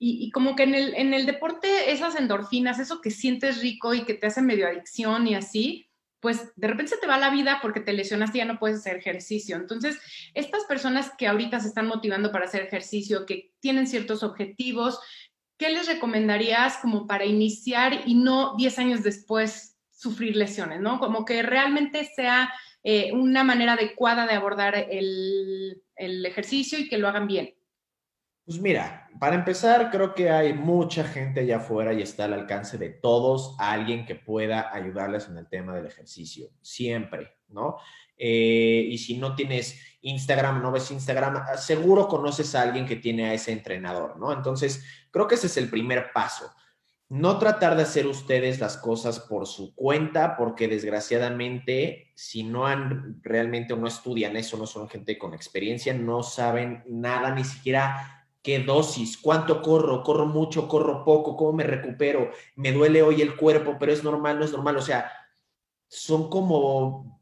y, como que en el, en el deporte esas endorfinas, eso que sientes rico y que te hace medio adicción y así, pues de repente se te va la vida porque te lesionaste y ya no puedes hacer ejercicio. Entonces, estas personas que ahorita se están motivando para hacer ejercicio, que tienen ciertos objetivos, ¿qué les recomendarías como para iniciar y no 10 años después sufrir lesiones, ¿no? Como que realmente sea eh, una manera adecuada de abordar el, ejercicio y que lo hagan bien. Pues mira, para empezar, creo que hay mucha gente allá afuera y está al alcance de todos alguien que pueda ayudarles en el tema del ejercicio, siempre, ¿no? Eh, y si no tienes Instagram, no ves Instagram, seguro conoces a alguien que tiene a ese entrenador, ¿no? Entonces, creo que ese es el primer paso. No tratar de hacer ustedes las cosas por su cuenta, porque desgraciadamente, si no han realmente o no estudian eso, no son gente con experiencia, no saben nada, ni siquiera qué dosis, cuánto corro, corro mucho, corro poco, cómo me recupero, me duele hoy el cuerpo, pero es normal, no es normal, o sea, son como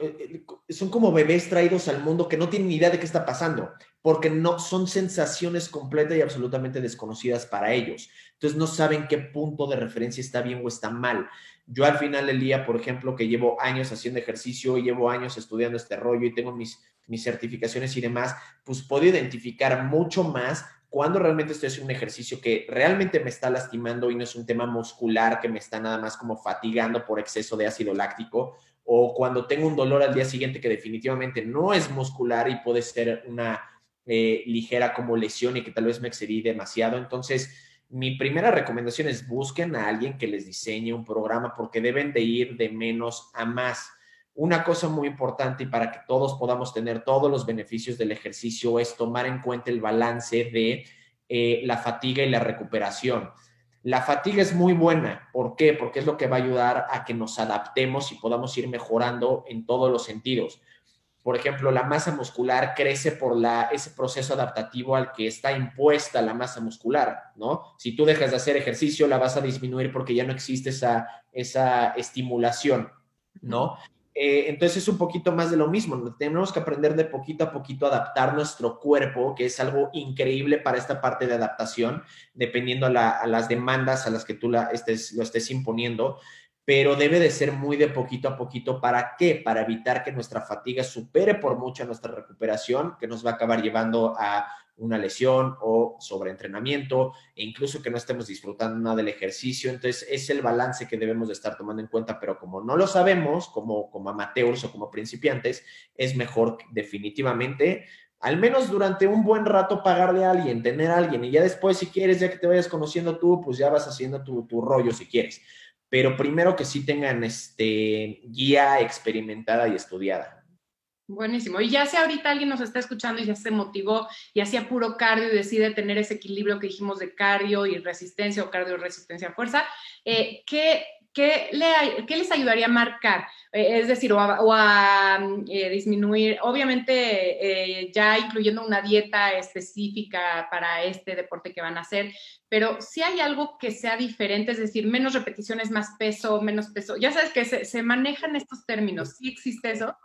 eh, eh, son como bebés traídos al mundo que no tienen ni idea de qué está pasando, porque no son sensaciones completas y absolutamente desconocidas para ellos. Entonces no saben qué punto de referencia está bien o está mal. Yo al final del día, por ejemplo, que llevo años haciendo ejercicio llevo años estudiando este rollo y tengo mis, mis certificaciones y demás, pues puedo identificar mucho más cuando realmente estoy haciendo un ejercicio que realmente me está lastimando y no es un tema muscular que me está nada más como fatigando por exceso de ácido láctico, o cuando tengo un dolor al día siguiente que definitivamente no es muscular y puede ser una eh, ligera como lesión y que tal vez me excedí demasiado. Entonces, mi primera recomendación es busquen a alguien que les diseñe un programa porque deben de ir de menos a más. Una cosa muy importante y para que todos podamos tener todos los beneficios del ejercicio es tomar en cuenta el balance de eh, la fatiga y la recuperación. La fatiga es muy buena. ¿Por qué? Porque es lo que va a ayudar a que nos adaptemos y podamos ir mejorando en todos los sentidos. Por ejemplo, la masa muscular crece por la, ese proceso adaptativo al que está impuesta la masa muscular, ¿no? Si tú dejas de hacer ejercicio, la vas a disminuir porque ya no existe esa, esa estimulación, ¿no? Eh, entonces es un poquito más de lo mismo. Tenemos que aprender de poquito a poquito a adaptar nuestro cuerpo, que es algo increíble para esta parte de adaptación, dependiendo a, las demandas a las que tú la estés, lo estés imponiendo pero debe de ser muy de poquito a poquito. ¿Para qué? Para evitar que nuestra fatiga supere por mucho nuestra recuperación, que nos va a acabar llevando a una lesión o sobreentrenamiento e incluso que no estemos disfrutando nada del ejercicio. Entonces, es el balance que debemos de estar tomando en cuenta, pero como no lo sabemos, como, como amateurs o como principiantes, es mejor definitivamente al menos durante un buen rato pagarle a alguien, tener a alguien, y ya después, si quieres, ya que te vayas conociendo tú, pues ya vas haciendo tu, tu rollo si quieres pero primero que sí tengan este, guía experimentada y estudiada. Buenísimo. Y ya si ahorita alguien nos está escuchando y ya se motivó y hacía puro cardio y decide tener ese equilibrio que dijimos de cardio y resistencia o cardio resistencia fuerza, eh, ¿qué, ¿qué, les ayudaría a marcar? Eh, es decir, o a, eh, disminuir, obviamente ya incluyendo una dieta específica para este deporte que van a hacer, pero si hay algo que sea diferente, es decir, menos repeticiones, más peso, menos peso. Ya sabes que se, se manejan estos términos, ¿sí existe eso?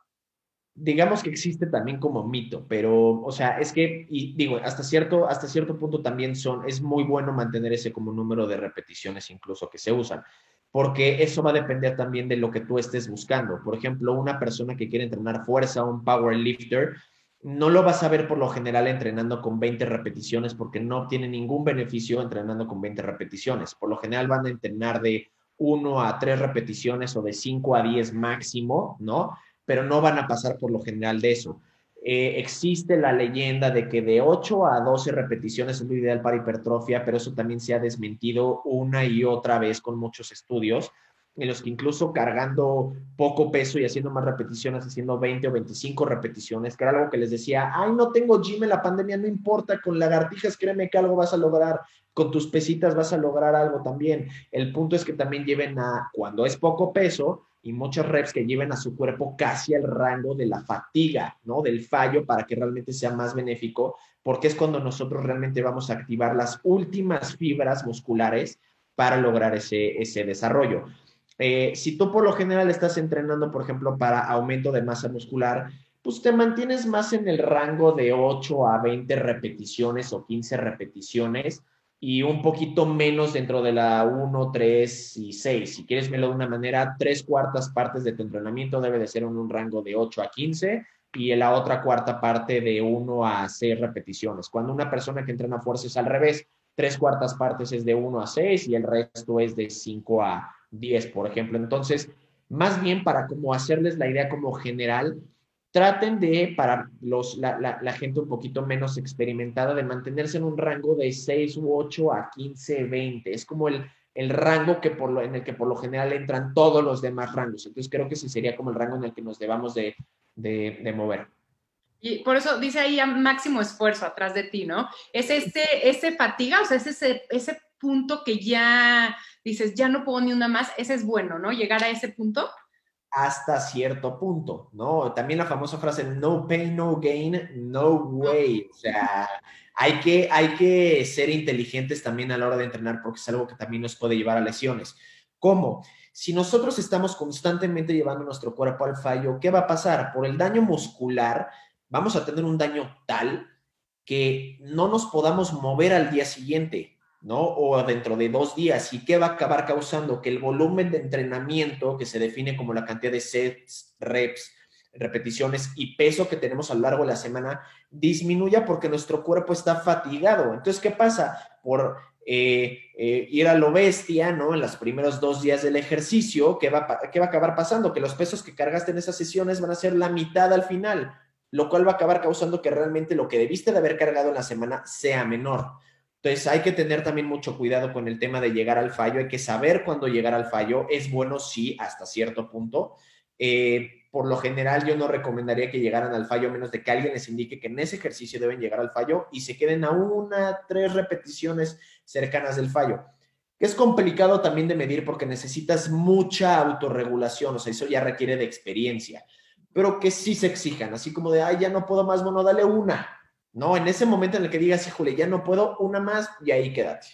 digamos que existe también como mito, pero, o sea, es que, y digo, hasta cierto, hasta cierto punto también son, es muy bueno mantener ese como número de repeticiones incluso que se usan, porque eso va a depender también de lo que tú estés buscando. Por ejemplo, una persona que quiere entrenar fuerza, un power lifter, no lo vas a ver por lo general entrenando con 20 repeticiones porque no obtiene ningún beneficio entrenando con 20 repeticiones. Por lo general van a entrenar de 1 a 3 repeticiones o de 5 a 10 máximo, ¿no? pero no van a pasar por lo general de eso. Eh, existe la leyenda de que de 8 a 12 repeticiones es lo ideal para hipertrofia, pero eso también se ha desmentido una y otra vez con muchos estudios, en los que incluso cargando poco peso y haciendo más repeticiones, haciendo 20 o 25 repeticiones, que era algo que les decía, ay, no tengo gym en la pandemia, no importa, con lagartijas créeme que algo vas a lograr, con tus pesitas vas a lograr algo también. El punto es que también lleven a, cuando es poco peso, y muchas reps que lleven a su cuerpo casi al rango de la fatiga, ¿no? Del fallo para que realmente sea más benéfico, porque es cuando nosotros realmente vamos a activar las últimas fibras musculares para lograr ese, ese desarrollo. Eh, si tú por lo general estás entrenando, por ejemplo, para aumento de masa muscular, pues te mantienes más en el rango de 8 a 20 repeticiones o 15 repeticiones y un poquito menos dentro de la 1, 3 y 6. Si quieres verlo de una manera, tres cuartas partes de tu entrenamiento debe de ser en un rango de 8 a 15 y en la otra cuarta parte de 1 a 6 repeticiones. Cuando una persona que entrena fuerza es al revés, tres cuartas partes es de 1 a 6 y el resto es de 5 a 10, por ejemplo. Entonces, más bien para como hacerles la idea como general, traten de, para los, la, gente un poquito menos experimentada, de mantenerse en un rango de 6 u 8 a 15, 20. Es como el, el rango que por lo, en el que por lo general entran todos los demás rangos. Entonces creo que ese sería como el rango en el que nos debamos de, de, mover. Y por eso dice ahí máximo esfuerzo atrás de ti, ¿no? Es este, ese fatiga, o sea, es ese, ese punto que ya dices, ya no puedo ni una más, ese es bueno, ¿no? Llegar a ese punto hasta cierto punto, ¿no? También la famosa frase, no pain, no gain, no way. O sea, hay que, hay que ser inteligentes también a la hora de entrenar porque es algo que también nos puede llevar a lesiones. ¿Cómo? Si nosotros estamos constantemente llevando nuestro cuerpo al fallo, ¿qué va a pasar? Por el daño muscular, vamos a tener un daño tal que no nos podamos mover al día siguiente. ¿No? O dentro de dos días. ¿Y qué va a acabar causando? Que el volumen de entrenamiento, que se define como la cantidad de sets, reps, repeticiones y peso que tenemos a lo largo de la semana, disminuya porque nuestro cuerpo está fatigado. Entonces, ¿qué pasa? Por eh, eh, ir a lo bestia, ¿no? En los primeros dos días del ejercicio, ¿qué va, ¿qué va a acabar pasando? Que los pesos que cargaste en esas sesiones van a ser la mitad al final, lo cual va a acabar causando que realmente lo que debiste de haber cargado en la semana sea menor. Entonces hay que tener también mucho cuidado con el tema de llegar al fallo, hay que saber cuándo llegar al fallo. Es bueno, sí, hasta cierto punto. Eh, por lo general yo no recomendaría que llegaran al fallo a menos de que alguien les indique que en ese ejercicio deben llegar al fallo y se queden a una, tres repeticiones cercanas del fallo. Es complicado también de medir porque necesitas mucha autorregulación, o sea, eso ya requiere de experiencia, pero que sí se exijan, así como de, ay, ya no puedo más, bueno, dale una, ¿no? En ese momento en el que digas, híjole, ya no puedo, una más y ahí quédate.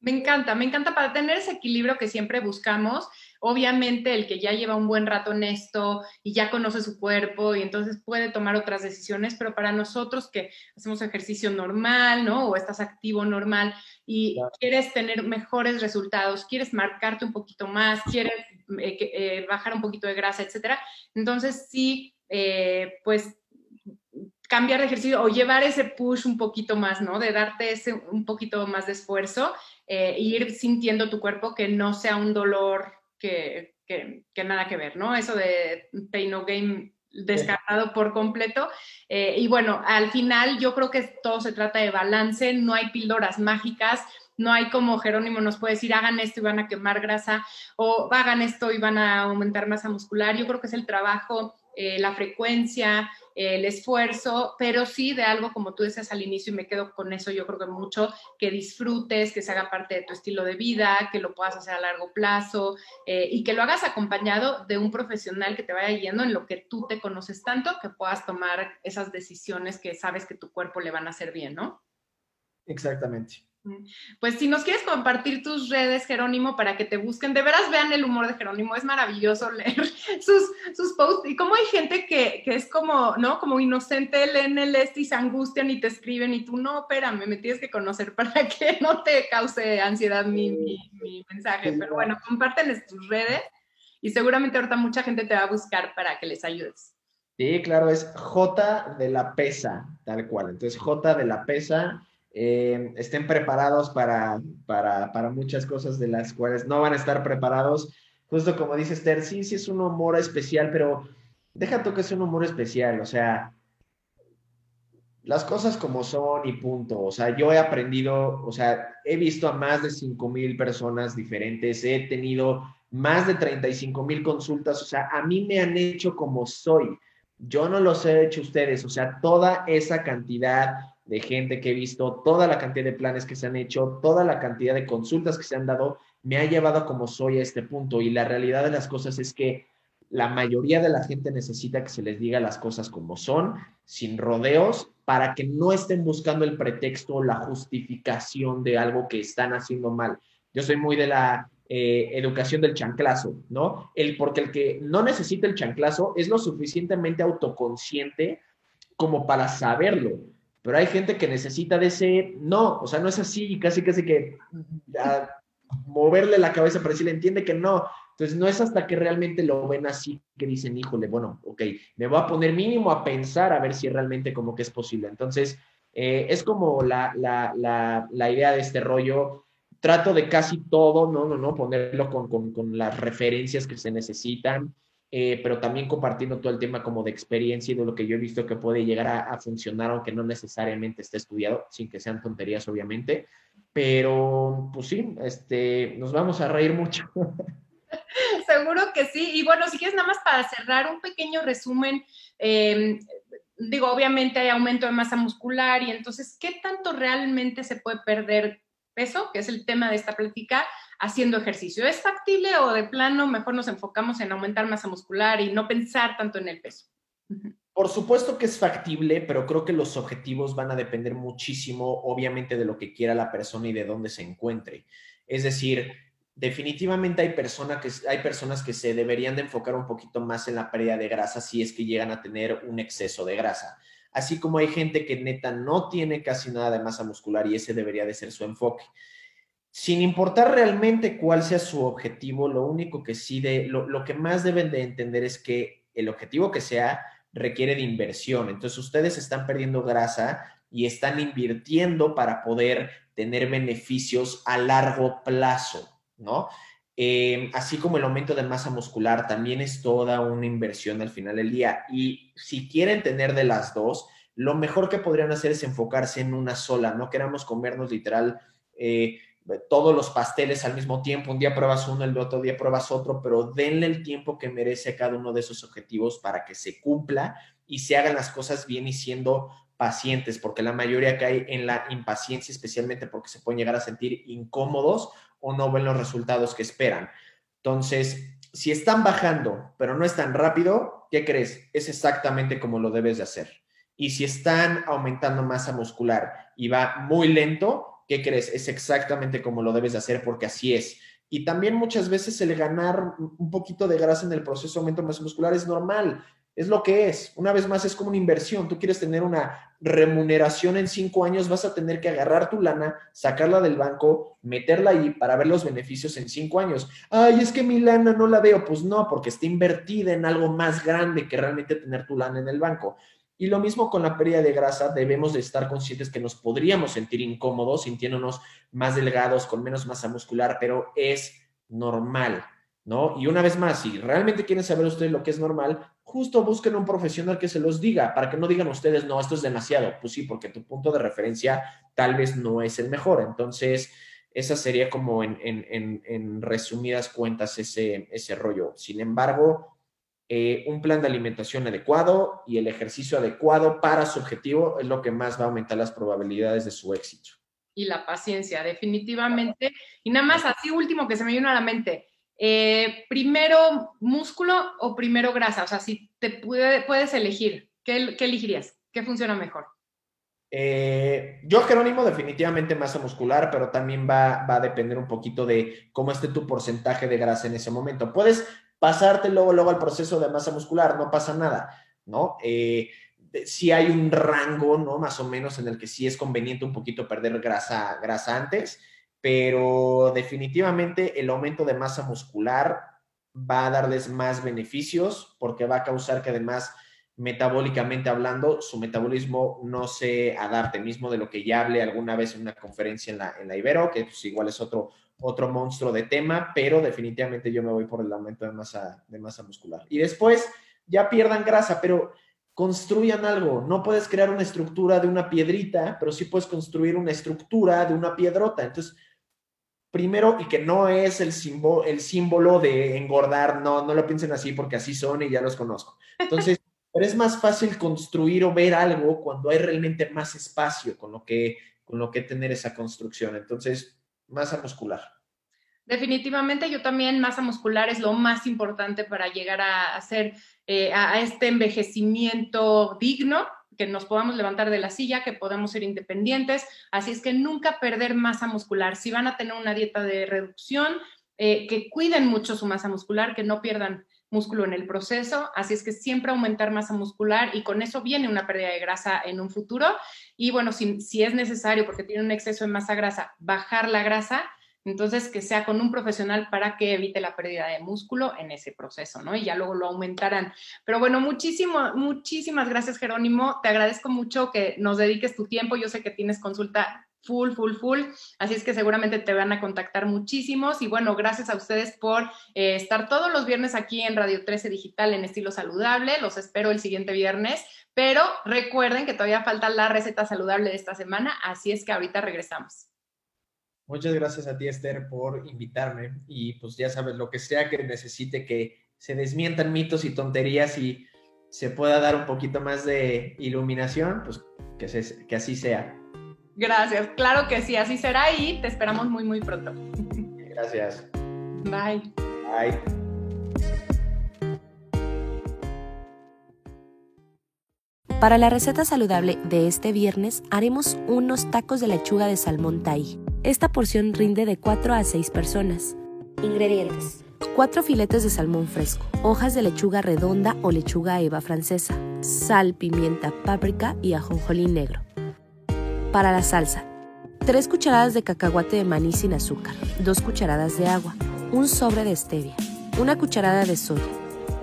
Me encanta, me encanta para tener ese equilibrio que siempre buscamos. Obviamente el que ya lleva un buen rato en esto y ya conoce su cuerpo y entonces puede tomar otras decisiones, pero para nosotros que hacemos ejercicio normal, ¿no? O estás activo normal y quieres tener mejores resultados, quieres marcarte un poquito más, quieres eh, eh, bajar un poquito de grasa, etcétera. Entonces sí, eh, pues cambiar de ejercicio o llevar ese push un poquito más, ¿no? De darte ese un poquito más de esfuerzo eh, e ir sintiendo tu cuerpo que no sea un dolor que, que, nada que ver, ¿no? Eso de pain no game descartado por completo. Eh, y bueno, al final yo creo que todo se trata de balance, no hay píldoras mágicas, no hay como Jerónimo nos puede decir, hagan esto y van a quemar grasa, o hagan esto y van a aumentar masa muscular. Yo creo que es el trabajo eh, la frecuencia, el esfuerzo, pero sí de algo como tú decías al inicio y me quedo con eso, yo creo que mucho, que disfrutes, que se haga parte de tu estilo de vida, que lo puedas hacer a largo plazo eh, y que lo hagas acompañado de un profesional que te vaya guiando en lo que tú te conoces tanto, que puedas tomar esas decisiones que sabes que tu cuerpo le van a hacer bien, ¿no? Exactamente. Pues si nos quieres compartir tus redes, Jerónimo, para que te busquen, de veras vean el humor de Jerónimo, es maravilloso leer sus, sus posts y como hay gente que, que, es como, ¿no? Como inocente, leen el este y se angustian y te escriben y tú, no, espérame, me tienes que conocer para que no te cause ansiedad mi, mi, mensaje, pero bueno, compártenles tus redes y seguramente ahorita mucha gente te va a buscar para que les ayudes. Sí, claro, es J de la pesa, tal cual. Entonces, J de la pesa eh, estén preparados para, para, muchas cosas de las cuales no van a estar preparados. Justo como dice Esther, sí, sí es un humor especial, pero deja que es un humor especial, o sea, las cosas como son y punto. O sea, yo he aprendido, o sea, he visto a más de 5 mil personas diferentes, he tenido más de 35 mil consultas, o sea, a mí me han hecho como soy. Yo no los he hecho ustedes, o sea, toda esa cantidad de gente que he visto, toda la cantidad de planes que se han hecho, toda la cantidad de consultas que se han dado, me ha llevado como soy a este punto. Y la realidad de las cosas es que la mayoría de la gente necesita que se les diga las cosas como son, sin rodeos, para que no estén buscando el pretexto o la justificación de algo que están haciendo mal. Yo soy muy de la eh, educación del chanclazo, ¿no? El, porque el que no necesita el chanclazo es lo suficientemente autoconsciente como para saberlo pero hay gente que necesita de ese, no, o sea, no es así, casi, casi que moverle la cabeza para decirle, entiende que no. Entonces, no es hasta que realmente lo ven así que dicen, híjole, bueno, ok, me voy a poner mínimo a pensar a ver si realmente como que es posible. Entonces, eh, es como la, la, la, la, idea de este rollo. Trato de casi todo, no, no, no, ponerlo con, con, con las referencias que se necesitan. Eh, pero también compartiendo todo el tema como de experiencia y de lo que yo he visto que puede llegar a, funcionar, aunque no necesariamente esté estudiado, sin que sean tonterías, obviamente. Pero, pues sí, este, nos vamos a reír mucho. Seguro que sí. Y bueno, si quieres nada más para cerrar un pequeño resumen, em, digo, obviamente hay aumento de masa muscular y entonces, ¿qué tanto realmente se puede perder peso? Que es el tema de esta plática haciendo ejercicio. ¿Es factible o de plano mejor nos enfocamos en aumentar masa muscular y no pensar tanto en el peso? Por supuesto que es factible, pero creo que los objetivos van a depender muchísimo, obviamente, de lo que quiera la persona y de dónde se encuentre. Es decir, definitivamente hay, que, hay personas que se deberían de enfocar un poquito más en la pérdida de grasa si es que llegan a tener un exceso de grasa. Así como hay gente que neta no tiene casi nada de masa muscular y ese debería de ser su enfoque sin importar realmente cuál sea su objetivo, lo único que sí, de, lo, que más deben de entender es que el objetivo que sea requiere de inversión. Entonces ustedes están perdiendo grasa y están invirtiendo para poder tener beneficios a largo plazo, ¿no? Em, así como el aumento de masa muscular también es toda una inversión al final del día. Y si quieren tener de las dos, lo mejor que podrían hacer es enfocarse en una sola. No queramos comernos literal eh, todos los pasteles al mismo tiempo, un día pruebas uno, el otro día pruebas otro, pero denle el tiempo que merece cada uno de esos objetivos para que se cumpla y se hagan las cosas bien y siendo pacientes, porque la mayoría cae en la impaciencia, especialmente porque se pueden llegar a sentir incómodos o no ven los resultados que esperan. Entonces, si están bajando, pero no es tan rápido, ¿qué crees? Es exactamente como lo debes de hacer. Y si están aumentando masa muscular y va muy lento, ¿qué crees? Es exactamente como lo debes de hacer porque así es. Y también muchas veces el ganar un poquito de grasa en el proceso de aumento de masa muscular es normal, es lo que es. Una vez más, es como una inversión. Tú quieres tener una remuneración en cinco años, vas a tener que agarrar tu lana, sacarla del banco, meterla ahí para ver los beneficios en cinco años. Ay, es que mi lana no la veo. Pues no, porque está invertida en algo más grande que realmente tener tu lana en el banco. Y lo mismo con la pérdida de grasa, debemos de estar conscientes que nos podríamos sentir incómodos, sintiéndonos más delgados, con menos masa muscular, pero es normal, ¿no? Y una vez más, si realmente quieren saber ustedes lo que es normal, justo busquen un profesional que se los diga, para que no digan ustedes, no, esto es demasiado. Pues sí, porque tu punto de referencia tal vez no es el mejor. Entonces, esa sería como en, en resumidas cuentas ese, ese rollo. Sin embargo, eh, un plan de alimentación adecuado y el ejercicio adecuado para su objetivo es lo que más va a aumentar las probabilidades de su éxito. Y la paciencia, definitivamente. Y nada más, así último que se me vino a la mente, eh, primero músculo o primero grasa, o sea, si te puedes elegir, ¿qué, ¿qué, elegirías? ¿Qué funciona mejor? Eh, yo, Jerónimo, definitivamente masa muscular, pero también va, va, a depender un poquito de cómo esté tu porcentaje de grasa en ese momento. Puedes pasarte luego, luego al proceso de masa muscular, no pasa nada, ¿no? Eh, si hay un rango, ¿no? Más o menos en el que sí es conveniente un poquito perder grasa, grasa antes, pero definitivamente el aumento de masa muscular va a darles más beneficios porque va a causar que además metabólicamente hablando, su metabolismo no se adapte, mismo de lo que ya hablé alguna vez en una conferencia en la, en la Ibero, que pues igual es otro, otro monstruo de tema, pero definitivamente yo me voy por el aumento de masa, de masa muscular. Y después ya pierdan grasa, pero construyan algo. No puedes crear una estructura de una piedrita, pero sí puedes construir una estructura de una piedrota. Entonces, primero, y que no es el, símbolo, el símbolo de engordar, no, no lo piensen así porque así son y ya los conozco. Entonces, pero es más fácil construir o ver algo cuando hay realmente más espacio con lo que, con lo que tener esa construcción. Entonces, masa muscular. Definitivamente yo también masa muscular es lo más importante para llegar a hacer eh, a este envejecimiento digno, que nos podamos levantar de la silla, que podamos ser independientes. Así es que nunca perder masa muscular. Si van a tener una dieta de reducción, eh, que cuiden mucho su masa muscular, que no pierdan músculo en el proceso, así es que siempre aumentar masa muscular y con eso viene una pérdida de grasa en un futuro. Y bueno, si, si es necesario, porque tiene un exceso de masa grasa, bajar la grasa, entonces que sea con un profesional para que evite la pérdida de músculo en ese proceso, ¿no? Y ya luego lo aumentarán. Pero bueno, muchísimo, muchísimas gracias, Jerónimo. Te agradezco mucho que nos dediques tu tiempo. Yo sé que tienes consulta full, full, full. Así es que seguramente te van a contactar muchísimos. Y bueno, gracias a ustedes por eh, estar todos los viernes aquí en Radio 13 Digital en estilo saludable. Los espero el siguiente viernes. Pero recuerden que todavía falta la receta saludable de esta semana. Así es que ahorita regresamos. Muchas gracias a ti, Esther, por invitarme. Y pues ya sabes, lo que sea que necesite que se desmientan mitos y tonterías y se pueda dar un poquito más de iluminación, pues que, que así sea. Gracias, claro que sí, así será y te esperamos muy, muy pronto. Gracias. Bye. Bye. Para la receta saludable de este viernes haremos unos tacos de lechuga de salmón tai. Esta porción rinde de 4 a 6 personas. Ingredientes. 4 filetes de salmón fresco, hojas de lechuga redonda o lechuga eva francesa, sal, pimienta, páprica y ajonjolí negro. Para la salsa, 3 cucharadas de cacahuate de maní sin azúcar, 2 cucharadas de agua, un sobre de stevia, una cucharada de soya,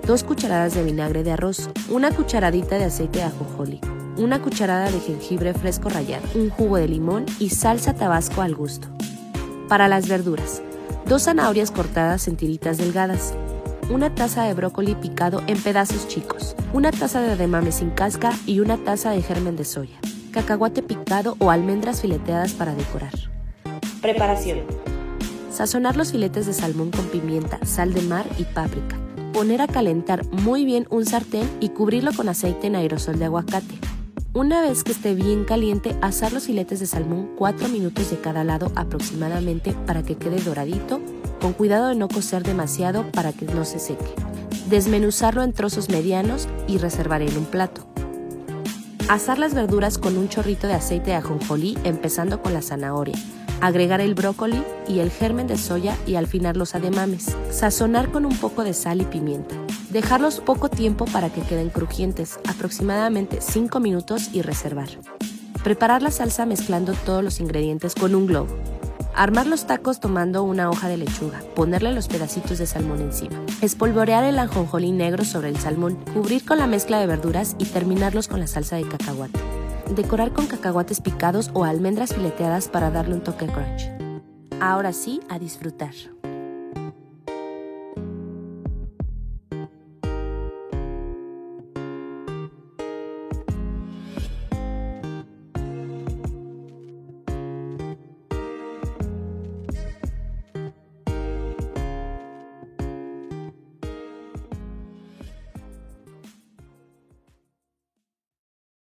2 cucharadas de vinagre de arroz, una cucharadita de aceite de ajonjolí, una cucharada de jengibre fresco rallado, un jugo de limón y salsa tabasco al gusto. Para las verduras, 2 zanahorias cortadas en tiritas delgadas, una taza de brócoli picado en pedazos chicos, una taza de demame sin casca y una taza de germen de soya cacahuate picado o almendras fileteadas para decorar. Preparación. Sazonar los filetes de salmón con pimienta, sal de mar y páprica. Poner a calentar muy bien un sartén y cubrirlo con aceite en aerosol de aguacate. Una vez que esté bien caliente, asar los filetes de salmón 4 minutos de cada lado aproximadamente para que quede doradito, con cuidado de no cocer demasiado para que no se seque. Desmenuzarlo en trozos medianos y reservar en un plato. Asar las verduras con un chorrito de aceite de ajonjolí empezando con la zanahoria. Agregar el brócoli y el germen de soya y al final los ademames. Sazonar con un poco de sal y pimienta. Dejarlos poco tiempo para que queden crujientes, aproximadamente 5 minutos y reservar. Preparar la salsa mezclando todos los ingredientes con un globo. Armar los tacos tomando una hoja de lechuga, ponerle los pedacitos de salmón encima. Espolvorear el ajonjolí negro sobre el salmón, cubrir con la mezcla de verduras y terminarlos con la salsa de cacahuate. Decorar con cacahuates picados o almendras fileteadas para darle un toque crunch. Ahora sí, a disfrutar.